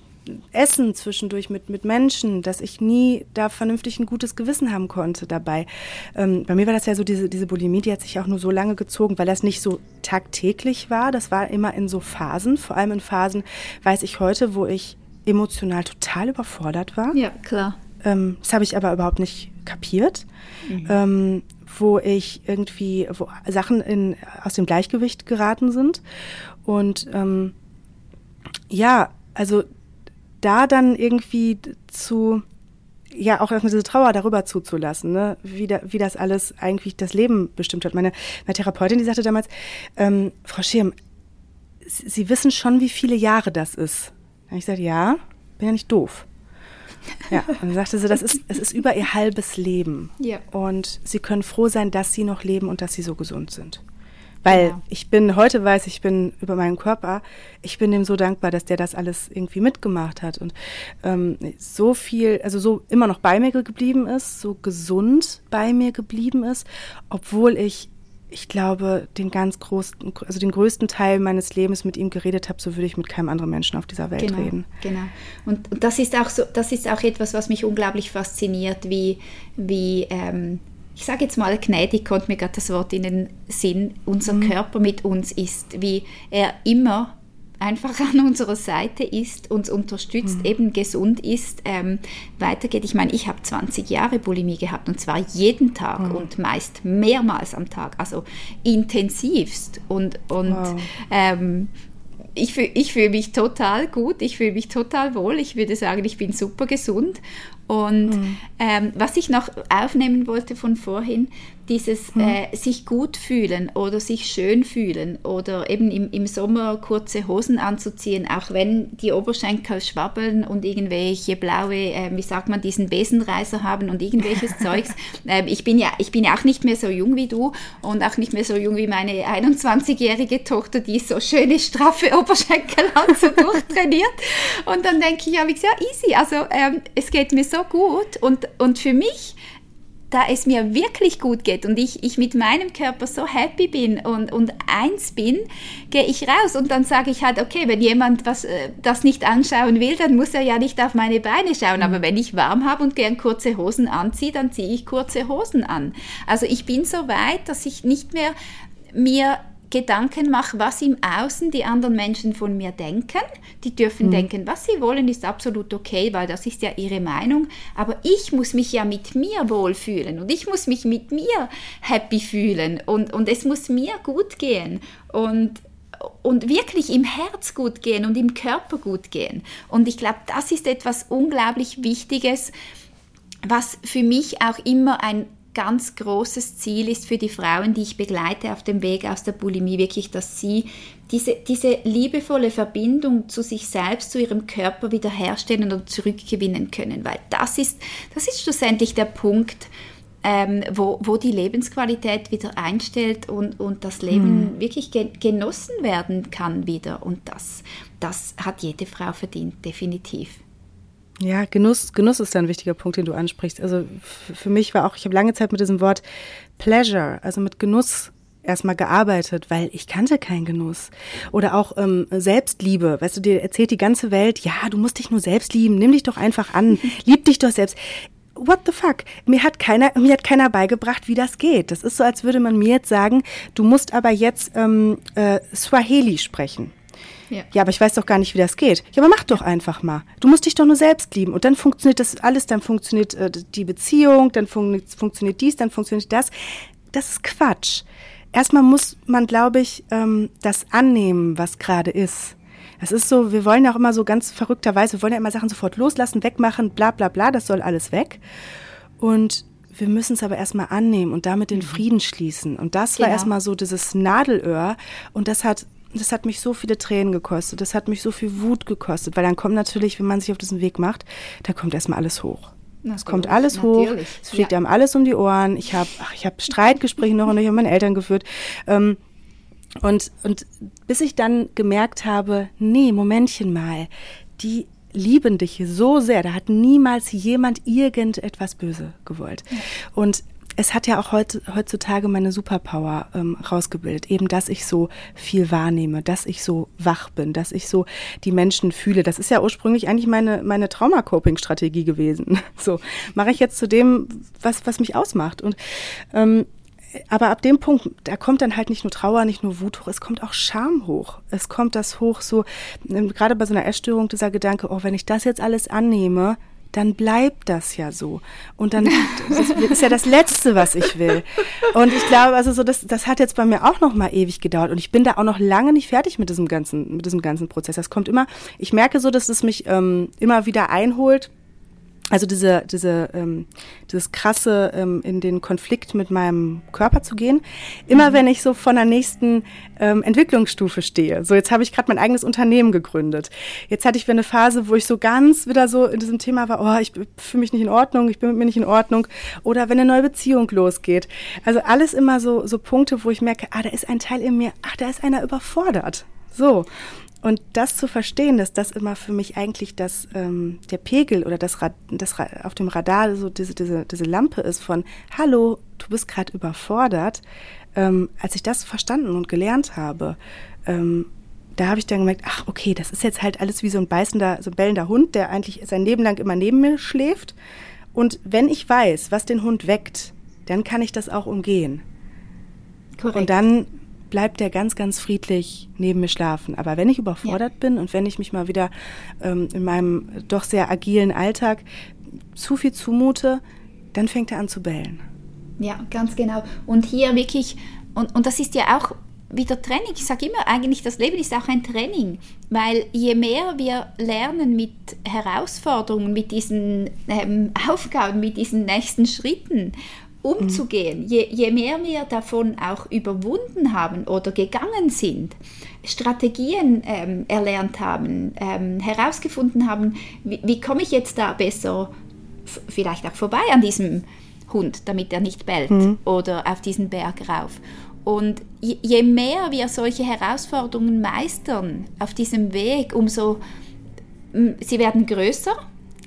Essen zwischendurch mit, mit Menschen, dass ich nie da vernünftig ein gutes Gewissen haben konnte dabei. Ähm, bei mir war das ja so, diese, diese Bulimie, die hat sich auch nur so lange gezogen, weil das nicht so tagtäglich war. Das war immer in so Phasen, vor allem in Phasen, weiß ich heute, wo ich emotional total überfordert war. Ja, klar. Ähm, das habe ich aber überhaupt nicht kapiert. Mhm. Ähm, wo ich irgendwie, wo Sachen in, aus dem Gleichgewicht geraten sind. Und ähm, ja, also da dann irgendwie zu, ja, auch erstmal diese Trauer darüber zuzulassen, ne? wie, da, wie das alles eigentlich das Leben bestimmt hat. Meine, meine Therapeutin, die sagte damals, ähm, Frau Schirm, Sie, Sie wissen schon, wie viele Jahre das ist. Und ich sagte, ja, bin ja nicht doof. Ja, und dann sagte sie, das ist, es ist über ihr halbes Leben. Ja. Und Sie können froh sein, dass Sie noch leben und dass Sie so gesund sind. Weil ja. ich bin, heute weiß ich bin über meinen Körper, ich bin dem so dankbar, dass der das alles irgendwie mitgemacht hat und ähm, so viel, also so immer noch bei mir geblieben ist, so gesund bei mir geblieben ist, obwohl ich ich glaube, den ganz großen, also den größten Teil meines Lebens mit ihm geredet habe, so würde ich mit keinem anderen Menschen auf dieser Welt genau, reden. Genau. Und, und, das ist auch so, das ist auch etwas, was mich unglaublich fasziniert, wie, wie ähm, ich sage jetzt mal gnädig, kommt mir gerade das Wort in den Sinn, unser mhm. Körper mit uns ist, wie er immer einfach an unserer Seite ist, uns unterstützt, mhm. eben gesund ist, ähm, weitergeht. Ich meine, ich habe 20 Jahre Bulimie gehabt und zwar jeden Tag mhm. und meist mehrmals am Tag, also intensivst und, und wow. ähm, ich, fühl, ich fühle mich total gut, ich fühle mich total wohl. Ich würde sagen, ich bin super gesund und mhm. ähm, was ich noch aufnehmen wollte von vorhin, dieses mhm. äh, sich gut fühlen oder sich schön fühlen oder eben im, im Sommer kurze Hosen anzuziehen, auch wenn die Oberschenkel schwabbeln und irgendwelche blaue, äh, wie sagt man, diesen Besenreißer haben und irgendwelches Zeugs. Äh, ich, bin ja, ich bin ja auch nicht mehr so jung wie du und auch nicht mehr so jung wie meine 21-jährige Tochter, die so schöne, straffe Oberschenkel hat, so durchtrainiert. Und dann denke ich, ja, wie gesagt, easy. Also ähm, es geht mir so so gut und, und für mich, da es mir wirklich gut geht und ich, ich mit meinem Körper so happy bin und, und eins bin, gehe ich raus und dann sage ich halt, okay, wenn jemand was, äh, das nicht anschauen will, dann muss er ja nicht auf meine Beine schauen. Mhm. Aber wenn ich warm habe und gern kurze Hosen anziehe, dann ziehe ich kurze Hosen an. Also ich bin so weit, dass ich nicht mehr mir Gedanken mache, was im Außen die anderen Menschen von mir denken. Die dürfen mhm. denken, was sie wollen, ist absolut okay, weil das ist ja ihre Meinung. Aber ich muss mich ja mit mir wohlfühlen und ich muss mich mit mir happy fühlen und, und es muss mir gut gehen und, und wirklich im Herz gut gehen und im Körper gut gehen. Und ich glaube, das ist etwas unglaublich Wichtiges, was für mich auch immer ein ganz großes Ziel ist für die Frauen, die ich begleite auf dem Weg aus der Bulimie, wirklich, dass sie diese, diese liebevolle Verbindung zu sich selbst, zu ihrem Körper wiederherstellen und zurückgewinnen können, weil das ist, das ist schlussendlich der Punkt, ähm, wo, wo die Lebensqualität wieder einstellt und, und das Leben hm. wirklich genossen werden kann wieder. Und das, das hat jede Frau verdient, definitiv. Ja, Genuss, Genuss ist da ein wichtiger Punkt, den du ansprichst. Also für mich war auch, ich habe lange Zeit mit diesem Wort Pleasure, also mit Genuss erstmal gearbeitet, weil ich kannte keinen Genuss. Oder auch ähm, Selbstliebe. Weißt du, dir erzählt die ganze Welt, ja, du musst dich nur selbst lieben, nimm dich doch einfach an, lieb dich doch selbst. what the fuck? Mir hat keiner, mir hat keiner beigebracht, wie das geht. Das ist so, als würde man mir jetzt sagen, du musst aber jetzt ähm, äh, Swahili sprechen. Ja. ja, aber ich weiß doch gar nicht, wie das geht. Ja, aber mach doch einfach mal. Du musst dich doch nur selbst lieben. Und dann funktioniert das alles, dann funktioniert äh, die Beziehung, dann fun funktioniert dies, dann funktioniert das. Das ist Quatsch. Erstmal muss man, glaube ich, ähm, das annehmen, was gerade ist. Es ist so, wir wollen ja auch immer so ganz verrückterweise, wir wollen ja immer Sachen sofort loslassen, wegmachen, bla bla bla, das soll alles weg. Und wir müssen es aber erstmal annehmen und damit den mhm. Frieden schließen. Und das war genau. erstmal so dieses Nadelöhr. Und das hat, das hat mich so viele Tränen gekostet. Das hat mich so viel Wut gekostet. Weil dann kommt natürlich, wenn man sich auf diesen Weg macht, da kommt erstmal alles hoch. Es kommt alles Natürlich. hoch, es fliegt ja. einem alles um die Ohren. Ich habe ich hab Streitgespräche noch und ich habe meine Eltern geführt. Ähm, und, und bis ich dann gemerkt habe, nee, Momentchen mal, die lieben dich so sehr, da hat niemals jemand irgendetwas böse gewollt. Ja. Und es hat ja auch heut, heutzutage meine Superpower ähm, rausgebildet, eben, dass ich so viel wahrnehme, dass ich so wach bin, dass ich so die Menschen fühle. Das ist ja ursprünglich eigentlich meine, meine Trauma-Coping-Strategie gewesen. So mache ich jetzt zu dem, was, was mich ausmacht. Und ähm, aber ab dem Punkt, da kommt dann halt nicht nur Trauer, nicht nur Wut hoch, es kommt auch Scham hoch. Es kommt das hoch, so ähm, gerade bei so einer Essstörung, dieser Gedanke, oh, wenn ich das jetzt alles annehme, dann bleibt das ja so. Und dann das ist ja das Letzte, was ich will. Und ich glaube, also so, das, das hat jetzt bei mir auch noch mal ewig gedauert. Und ich bin da auch noch lange nicht fertig mit diesem ganzen, mit diesem ganzen Prozess. Das kommt immer, ich merke so, dass es mich ähm, immer wieder einholt also diese, diese, ähm, dieses krasse ähm, in den Konflikt mit meinem Körper zu gehen. Immer mhm. wenn ich so von der nächsten ähm, Entwicklungsstufe stehe. So, jetzt habe ich gerade mein eigenes Unternehmen gegründet. Jetzt hatte ich wieder eine Phase, wo ich so ganz wieder so in diesem Thema war, oh, ich fühle mich nicht in Ordnung, ich bin mit mir nicht in Ordnung. Oder wenn eine neue Beziehung losgeht. Also alles immer so, so Punkte, wo ich merke, ah, da ist ein Teil in mir, ach, da ist einer überfordert. So. Und das zu verstehen, dass das immer für mich eigentlich das, ähm, der Pegel oder das, Rad, das auf dem Radar so diese, diese, diese Lampe ist von, hallo, du bist gerade überfordert. Ähm, als ich das verstanden und gelernt habe, ähm, da habe ich dann gemerkt, ach okay, das ist jetzt halt alles wie so ein beißender, so ein bellender Hund, der eigentlich sein Leben lang immer neben mir schläft. Und wenn ich weiß, was den Hund weckt, dann kann ich das auch umgehen. Korrekt. Und dann bleibt der ganz, ganz friedlich neben mir schlafen. Aber wenn ich überfordert ja. bin und wenn ich mich mal wieder ähm, in meinem doch sehr agilen Alltag zu viel zumute, dann fängt er an zu bellen. Ja, ganz genau. Und hier wirklich, und, und das ist ja auch wieder Training. Ich sage immer, eigentlich das Leben ist auch ein Training, weil je mehr wir lernen mit Herausforderungen, mit diesen ähm, Aufgaben, mit diesen nächsten Schritten umzugehen, je, je mehr wir davon auch überwunden haben oder gegangen sind, Strategien ähm, erlernt haben, ähm, herausgefunden haben, wie, wie komme ich jetzt da besser vielleicht auch vorbei an diesem Hund, damit er nicht bellt mhm. oder auf diesen Berg rauf. Und je, je mehr wir solche Herausforderungen meistern auf diesem Weg, umso sie werden größer,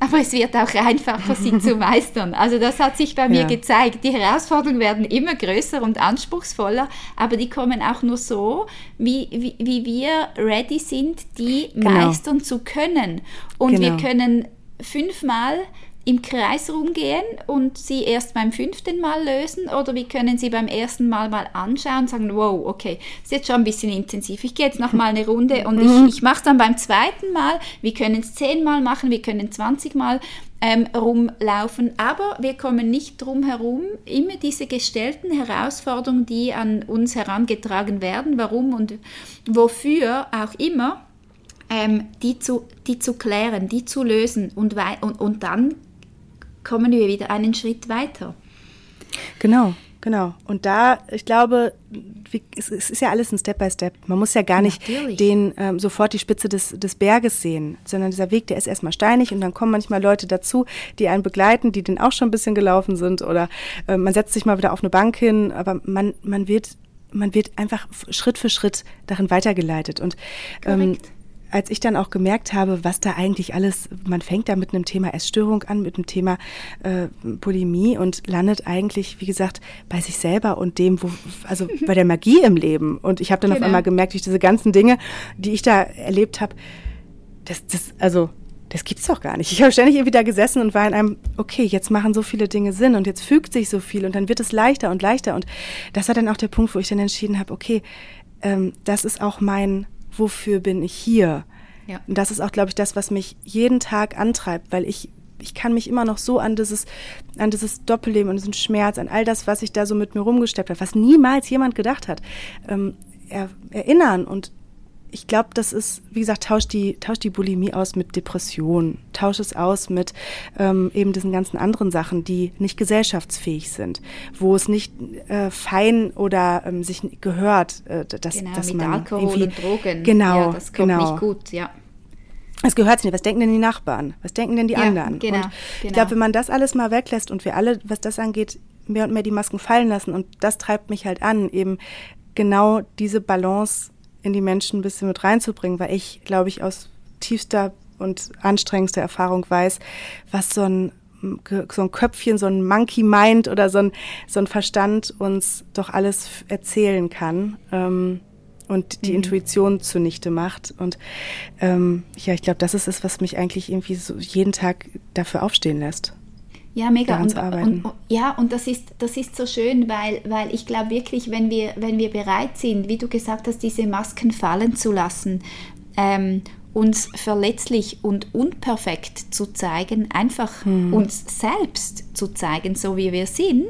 aber es wird auch einfacher, sie zu meistern. Also das hat sich bei mir ja. gezeigt. Die Herausforderungen werden immer größer und anspruchsvoller, aber die kommen auch nur so, wie, wie, wie wir ready sind, die genau. meistern zu können. Und genau. wir können fünfmal im Kreis rumgehen und sie erst beim fünften Mal lösen oder wir können sie beim ersten Mal mal anschauen und sagen, wow, okay, ist jetzt schon ein bisschen intensiv. Ich gehe jetzt noch mal eine Runde und mhm. ich, ich mache es dann beim zweiten Mal. Wir können es zehnmal machen, wir können 20 Mal ähm, rumlaufen, aber wir kommen nicht drum herum, immer diese gestellten Herausforderungen, die an uns herangetragen werden, warum und wofür auch immer, ähm, die, zu, die zu klären, die zu lösen und, und, und dann kommen wir wieder einen Schritt weiter. Genau, genau. Und da, ich glaube, es ist ja alles ein Step by Step. Man muss ja gar nicht Natürlich. den ähm, sofort die Spitze des, des Berges sehen, sondern dieser Weg, der ist erstmal steinig und dann kommen manchmal Leute dazu, die einen begleiten, die den auch schon ein bisschen gelaufen sind oder äh, man setzt sich mal wieder auf eine Bank hin, aber man, man wird man wird einfach Schritt für Schritt darin weitergeleitet und ähm, als ich dann auch gemerkt habe, was da eigentlich alles, man fängt da mit einem Thema Essstörung an, mit einem Thema äh, Bulimie und landet eigentlich, wie gesagt, bei sich selber und dem, wo, also bei der Magie im Leben. Und ich habe dann genau. auf einmal gemerkt, durch diese ganzen Dinge, die ich da erlebt habe, das, das, also das gibt's doch gar nicht. Ich habe ständig irgendwie da gesessen und war in einem, okay, jetzt machen so viele Dinge Sinn und jetzt fügt sich so viel und dann wird es leichter und leichter. Und das war dann auch der Punkt, wo ich dann entschieden habe, okay, ähm, das ist auch mein, wofür bin ich hier? Ja. Und das ist auch, glaube ich, das, was mich jeden Tag antreibt, weil ich ich kann mich immer noch so an dieses, an dieses Doppelleben, an diesen Schmerz, an all das, was ich da so mit mir rumgesteppt habe, was niemals jemand gedacht hat, ähm, er, erinnern. Und ich glaube, das ist, wie gesagt, tausch die, tausch die Bulimie aus mit Depression, tausch es aus mit ähm, eben diesen ganzen anderen Sachen, die nicht gesellschaftsfähig sind, wo es nicht äh, fein oder ähm, sich gehört, äh, dass, genau, dass mit man Alkohol und Drogen. Genau, ja, das kommt genau. nicht gut, ja. Es gehört nicht. Was denken denn die Nachbarn? Was denken denn die Ja, anderen? genau, und ich genau. glaube, wenn man das alles mal weglässt und wir alle, was das angeht, mehr und mehr die Masken fallen lassen und das treibt mich halt an, eben genau diese Balance in die Menschen ein bisschen mit reinzubringen, weil ich, glaube ich, aus tiefster und anstrengendster Erfahrung weiß, was so ein so ein Köpfchen, so ein Monkey Mind oder so ein, so ein Verstand uns doch alles erzählen kann. Ähm, und die Intuition zunichte macht. Und ähm, ja, ich glaube, das ist es, was mich eigentlich irgendwie so jeden Tag dafür aufstehen lässt. Ja, mega. Und, und, ja, und das ist, das ist so schön, weil, weil ich glaube wirklich, wenn wir, wenn wir bereit sind, wie du gesagt hast, diese Masken fallen zu lassen, ähm, uns verletzlich und unperfekt zu zeigen, einfach Hm. uns selbst zu zeigen, so wie wir sind,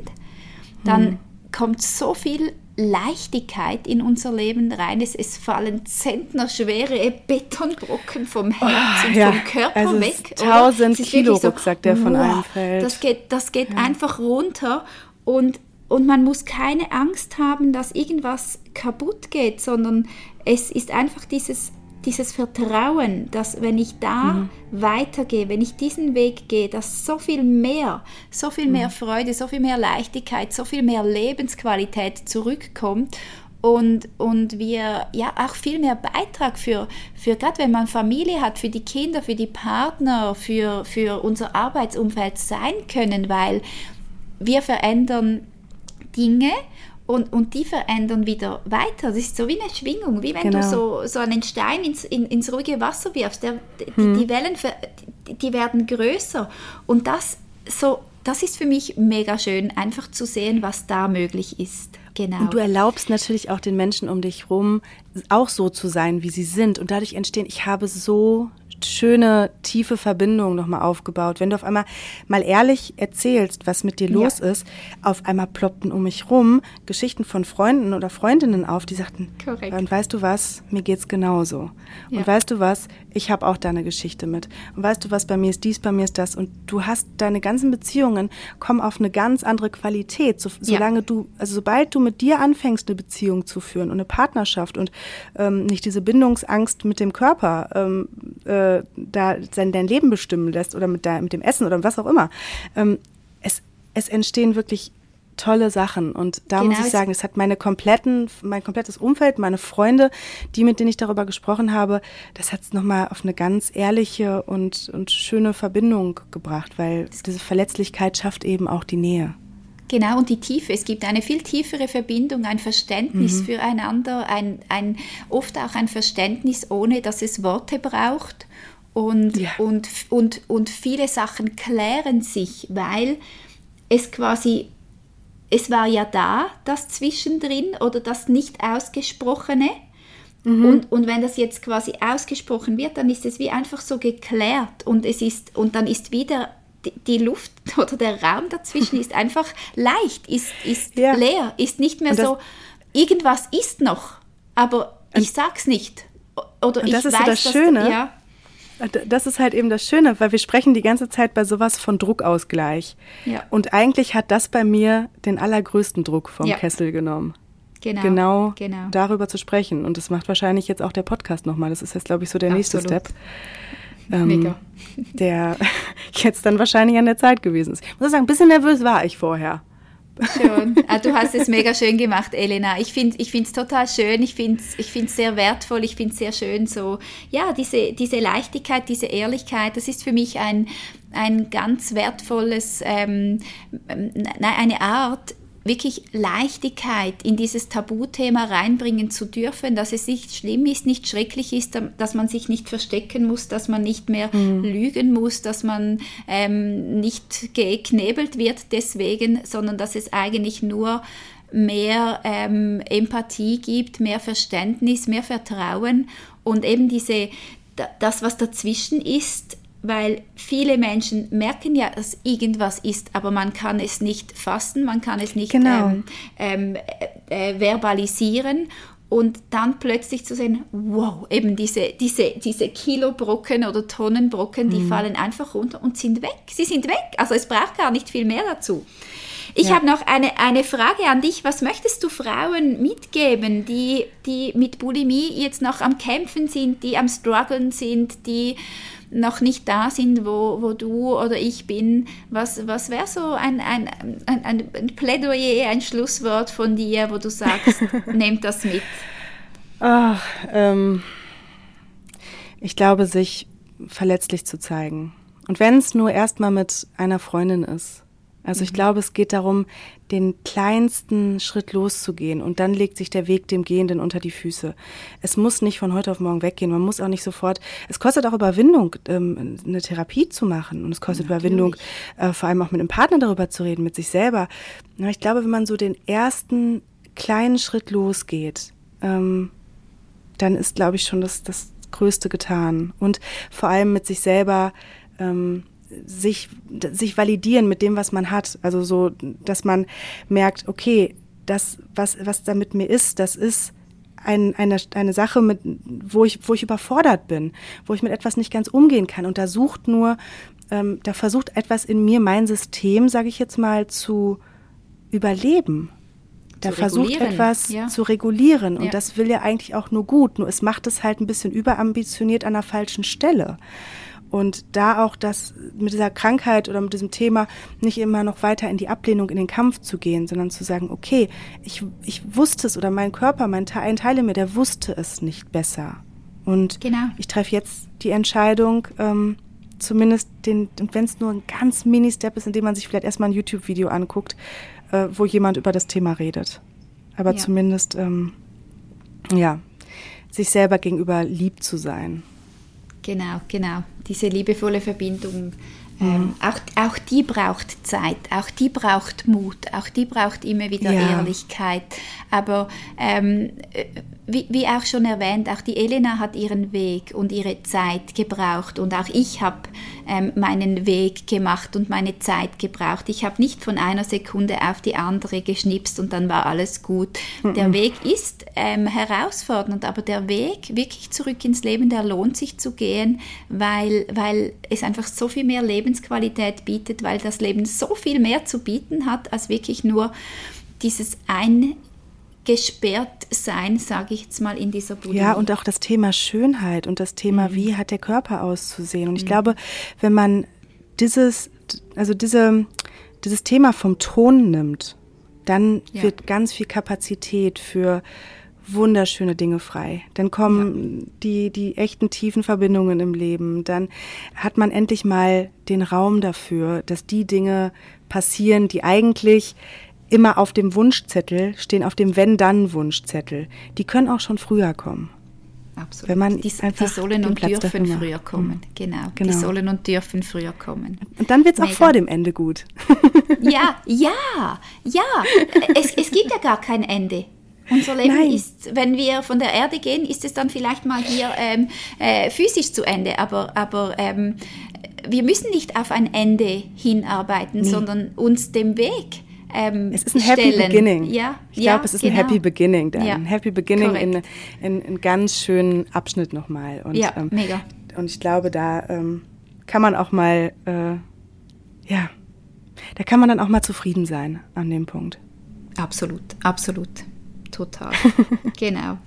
dann Hm. kommt so viel Leichtigkeit in unser Leben rein. Es, es fallen zentnerschwere Betonbrocken vom Herz und Ah, ja. vom Körper Also weg. ist oder? 1000 Es ist Kilo wirklich Rucksack, der von wow, einem fällt. Das geht, das geht einfach runter und, und man muss keine Angst haben, dass irgendwas kaputt geht, sondern es ist einfach dieses, dieses Vertrauen, dass wenn ich da Mhm. weitergehe, wenn ich diesen Weg gehe, dass so viel mehr, so viel Mhm. mehr Freude, so viel mehr Leichtigkeit, so viel mehr Lebensqualität zurückkommt und, und wir ja auch viel mehr Beitrag für, für gerade wenn man Familie hat, für die Kinder, für die Partner, für, für unser Arbeitsumfeld sein können, weil wir verändern Dinge und, und die verändern wieder weiter. Das ist so wie eine Schwingung, wie wenn Genau. du so, so einen Stein ins, in, ins ruhige Wasser wirfst. Der, die, Hm. die Wellen, ver- die, die werden größer. Und das, so, das ist für mich mega schön, einfach zu sehen, was da möglich ist. Genau. Und du erlaubst natürlich auch den Menschen um dich rum, auch so zu sein, wie sie sind. Und dadurch entstehen, ich habe so schöne, tiefe Verbindungen nochmal aufgebaut. Wenn du auf einmal mal ehrlich erzählst, was mit dir Ja. los ist, auf einmal ploppten um mich rum Geschichten von Freunden oder Freundinnen auf, die sagten, Korrekt. und weißt du was, mir geht's genauso. Ja. Und weißt du was, ich habe auch da eine Geschichte mit. Und weißt du was, bei mir ist dies, bei mir ist das. Und du hast deine ganzen Beziehungen kommen auf eine ganz andere Qualität. So, solange du, also sobald du mit dir anfängst, eine Beziehung zu führen und eine Partnerschaft und ähm, nicht diese Bindungsangst mit dem Körper ähm, äh, da sein, dein Leben bestimmen lässt oder mit, der, mit dem Essen oder was auch immer. Ähm, es, es entstehen wirklich tolle Sachen und da Genau, muss ich sagen, es hat meine kompletten, mein komplettes Umfeld, meine Freunde, die mit denen ich darüber gesprochen habe, das hat es nochmal auf eine ganz ehrliche und, und schöne Verbindung gebracht, weil diese Verletzlichkeit schafft eben auch die Nähe. Genau, und die Tiefe. Es gibt eine viel tiefere Verbindung, ein Verständnis füreinander, ein, ein, oft auch ein Verständnis, ohne dass es Worte braucht. Und, Ja. und, und, und viele Sachen klären sich, weil es quasi, es war ja da, das Zwischendrin oder das nicht ausgesprochene. Und, und wenn das jetzt quasi ausgesprochen wird, dann ist es wie einfach so geklärt und es ist, und dann ist wieder die, Luft oder der Raum dazwischen ist einfach leicht, ist, ist Ja. leer, ist nicht mehr das- so, irgendwas ist noch, aber ich sag's nicht. Oder Und ich das ist so weiß, das dass Schöne. ja, Das ist halt eben das Schöne, weil wir sprechen die ganze Zeit bei sowas von Druckausgleich. Ja. Und eigentlich hat das bei mir den allergrößten Druck vom Ja. Kessel genommen. genau, genau, genau. darüber zu sprechen. Und das macht wahrscheinlich jetzt auch der Podcast nochmal. Das ist jetzt, glaube ich, so der nächste Absolut. Step. Ähm, Mega. Der jetzt dann wahrscheinlich an der Zeit gewesen ist. Ich muss sagen, ein bisschen nervös war ich vorher. Schön. Ah, du hast es mega schön gemacht, Elena. Ich finde es ich total schön. Ich finde es ich sehr wertvoll. Ich finde es sehr schön, so, ja, diese, diese Leichtigkeit, diese Ehrlichkeit, das ist für mich ein, ein ganz wertvolles, ähm, eine Art, wirklich Leichtigkeit in dieses Tabuthema reinbringen zu dürfen, dass es nicht schlimm ist, nicht schrecklich ist, dass man sich nicht verstecken muss, dass man nicht mehr mhm. lügen muss, dass man ähm, nicht geknebelt wird deswegen, sondern dass es eigentlich nur mehr ähm, Empathie gibt, mehr Verständnis, mehr Vertrauen und eben diese, das, was dazwischen ist, weil viele Menschen merken ja, dass irgendwas ist, aber man kann es nicht fassen, man kann es nicht genau. ähm, ähm, äh, äh, verbalisieren und dann plötzlich zu sehen, wow, eben diese, diese, diese Kilobrocken oder Tonnenbrocken, die mhm. fallen einfach runter und sind weg. Sie sind weg. Also es braucht gar nicht viel mehr dazu. Ich ja. habe noch eine, eine Frage an dich. Was möchtest du Frauen mitgeben, die, die mit Bulimie jetzt noch am Kämpfen sind, die am Struggeln sind, die noch nicht da sind, wo, wo du oder ich bin. Was, was wäre so ein, ein, ein, ein, Plädoyer, ein Schlusswort von dir, wo du sagst, nehmt das mit? Ach, ähm, ich glaube, sich verletzlich zu zeigen. Und wenn es nur erstmal mit einer Freundin ist. Also ich mhm. glaube, es geht darum, den kleinsten Schritt loszugehen und dann legt sich der Weg dem Gehenden unter die Füße. Es muss nicht von heute auf morgen weggehen. Man muss auch nicht sofort. Es kostet auch Überwindung, ähm, eine Therapie zu machen und es kostet Natürlich. Überwindung, äh, vor allem auch mit einem Partner darüber zu reden, mit sich selber. ich glaube, wenn man so den ersten kleinen Schritt losgeht, ähm, dann ist, glaube ich, schon das, das Größte getan und vor allem mit sich selber. Sich, sich validieren mit dem, was man hat. Also so, dass man merkt, okay, das, was, was da mit mir ist, das ist ein, eine, eine Sache, mit, wo, ich, wo ich überfordert bin, wo ich mit etwas nicht ganz umgehen kann. Und da sucht nur, ähm, da versucht etwas in mir, mein System, sage ich jetzt mal, zu überleben. Da versucht etwas ja. zu regulieren. Und ja. das will ja eigentlich auch nur gut. Nur es macht es halt ein bisschen überambitioniert an der falschen Stelle. Und da auch das mit dieser Krankheit oder mit diesem Thema nicht immer noch weiter in die Ablehnung, in den Kampf zu gehen, sondern zu sagen, okay, ich, ich wusste es oder mein Körper, mein Teil, ein Teil in mir, der wusste es nicht besser. Und genau. ich treffe jetzt die Entscheidung, ähm, zumindest den, wenn es nur ein ganz Mini-Step ist, indem man sich vielleicht erstmal ein YouTube-Video anguckt, äh, wo jemand über das Thema redet. Aber ja. zumindest, ähm, ja, sich selber gegenüber lieb zu sein. Genau, genau. Diese liebevolle Verbindung. Ähm, mhm. auch, auch die braucht Zeit, auch die braucht Mut, auch die braucht immer wieder ja. Ehrlichkeit. Aber ähm, wie, wie, auch schon erwähnt, auch die Elena hat ihren Weg und ihre Zeit gebraucht und auch ich habe ähm, meinen Weg gemacht und meine Zeit gebraucht. Ich habe nicht von einer Sekunde auf die andere geschnipst und dann war alles gut. Mhm. Der Weg ist ähm, herausfordernd, aber der Weg wirklich zurück ins Leben, der lohnt sich zu gehen, weil, weil es einfach so viel mehr Lebensqualität bietet, weil das Leben so viel mehr zu bieten hat, als wirklich nur dieses ein gesperrt sein, sage ich jetzt mal, in dieser Bulimie. Ja, und auch das Thema Schönheit und das Thema, mhm. wie hat der Körper auszusehen. Und ich mhm. glaube, wenn man dieses, also diese, dieses Thema vom Ton nimmt, dann ja. wird ganz viel Kapazität für wunderschöne Dinge frei. Dann kommen ja. die, die echten tiefen Verbindungen im Leben. Dann hat man endlich mal den Raum dafür, dass die Dinge passieren, die eigentlich immer auf dem Wunschzettel stehen, auf dem Wenn-Dann-Wunschzettel. Die können auch schon früher kommen. Absolut. Wenn man die, die sollen und dürfen früher kommen. Genau. genau. Die sollen und dürfen früher kommen. Und dann wird es auch vor dem Ende gut. ja, ja, ja. Es, es gibt ja gar kein Ende. Unser Leben Nein. ist, wenn wir von der Erde gehen, ist es dann vielleicht mal hier ähm, äh, physisch zu Ende, aber, aber ähm, wir müssen nicht auf ein Ende hinarbeiten, nee. sondern uns dem Weg ähm, es ist ein Happy stellen. Beginning. Ja, ich ja, glaube, es ist genau. ein Happy Beginning. Dann. Ja. Ein Happy Beginning in, in einen ganz schönen Abschnitt nochmal. Und, ja, ähm, mega. Und ich glaube, da ähm, kann man auch mal, äh, ja, da kann man dann auch mal zufrieden sein an dem Punkt. Absolut, absolut. Total. genau.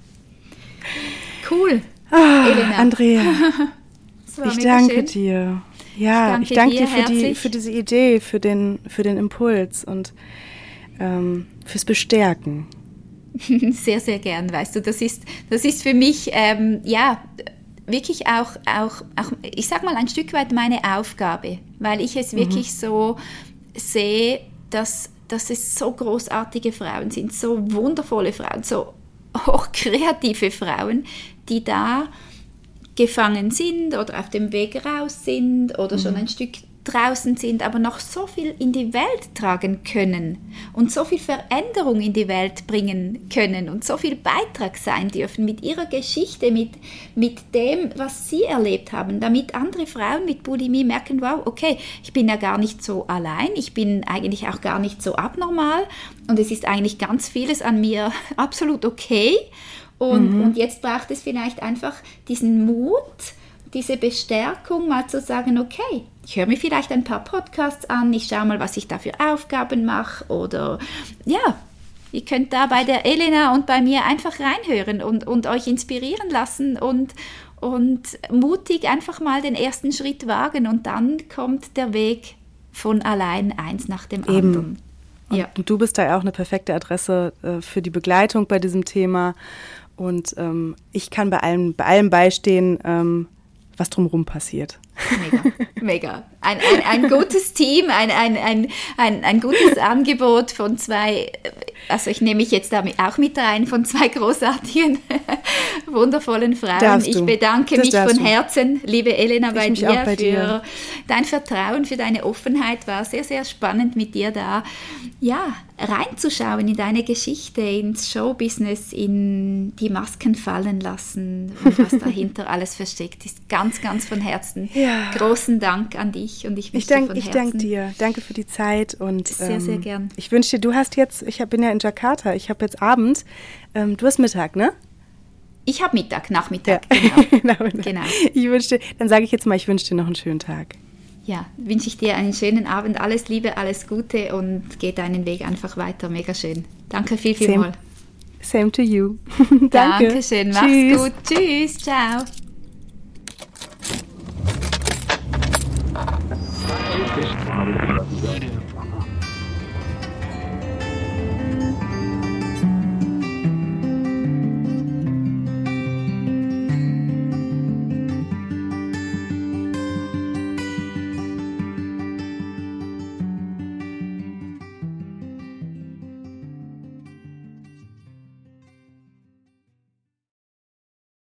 Cool. Ah, Elena. Andrea, ich danke schön. dir. Ja, ich danke, ich danke dir, für, die, für diese Idee, für den, für den Impuls und ähm, fürs Bestärken. Sehr, sehr gern, weißt du. Das ist, das ist für mich, ähm, ja, wirklich auch, auch, auch, ich sag mal, ein Stück weit meine Aufgabe, weil ich es mhm. wirklich so sehe, dass dass es so großartige Frauen sind, so wundervolle Frauen, so hochkreative Frauen, die da gefangen sind oder auf dem Weg raus sind oder mhm. schon ein Stück draußen sind, aber noch so viel in die Welt tragen können und so viel Veränderung in die Welt bringen können und so viel Beitrag sein dürfen mit ihrer Geschichte, mit, mit dem, was sie erlebt haben, damit andere Frauen mit Bulimie merken, wow, okay, ich bin ja gar nicht so allein, ich bin eigentlich auch gar nicht so abnormal und es ist eigentlich ganz vieles an mir absolut okay. Und, mhm. und jetzt braucht es vielleicht einfach diesen Mut, diese Bestärkung, mal zu sagen, okay, ich höre mir vielleicht ein paar Podcasts an, ich schaue mal, was ich da für Aufgaben mache oder ja, ihr könnt da bei der Elena und bei mir einfach reinhören und, und euch inspirieren lassen und, und mutig einfach mal den ersten Schritt wagen und dann kommt der Weg von allein eins nach dem Eben. anderen. Und ja. du bist da ja auch eine perfekte Adresse äh, für die Begleitung bei diesem Thema. Und ähm, ich kann bei allem, bei allem beistehen, ähm, was drumherum passiert. Mega, mega. Ein, ein, ein gutes Team, ein, ein, ein, ein, ein gutes Angebot von zwei, also ich nehme mich jetzt damit auch mit rein, von zwei großartigen, wundervollen Frauen. Ich bedanke mich von. Herzen, liebe Elena, bei, dir, bei für dir. dein Vertrauen, für deine Offenheit. War sehr, sehr spannend mit dir da, ja, reinzuschauen in deine Geschichte, ins Showbusiness, in die Masken fallen lassen und was dahinter alles versteckt ist. Ganz, ganz von Herzen. Ja ja. Großen Dank an dich und ich wünsche dir von Ich danke dir. Danke für die Zeit und sehr, ähm, sehr gern. Ich wünsche dir, du hast jetzt, ich bin ja in Jakarta, ich habe jetzt Abend, ähm, du hast Mittag, ne? Ich habe Mittag, Nachmittag, ja. genau. genau. Ich wünsche dann sage ich jetzt mal, ich wünsche dir noch einen schönen Tag. Ja, wünsche ich dir einen schönen Abend, alles Liebe, alles Gute und geh deinen Weg einfach weiter. Mega schön. Danke viel, viel mal. Same to you. Danke. Dankeschön, mach's Tschüss. gut. Tschüss, ciao. Fish.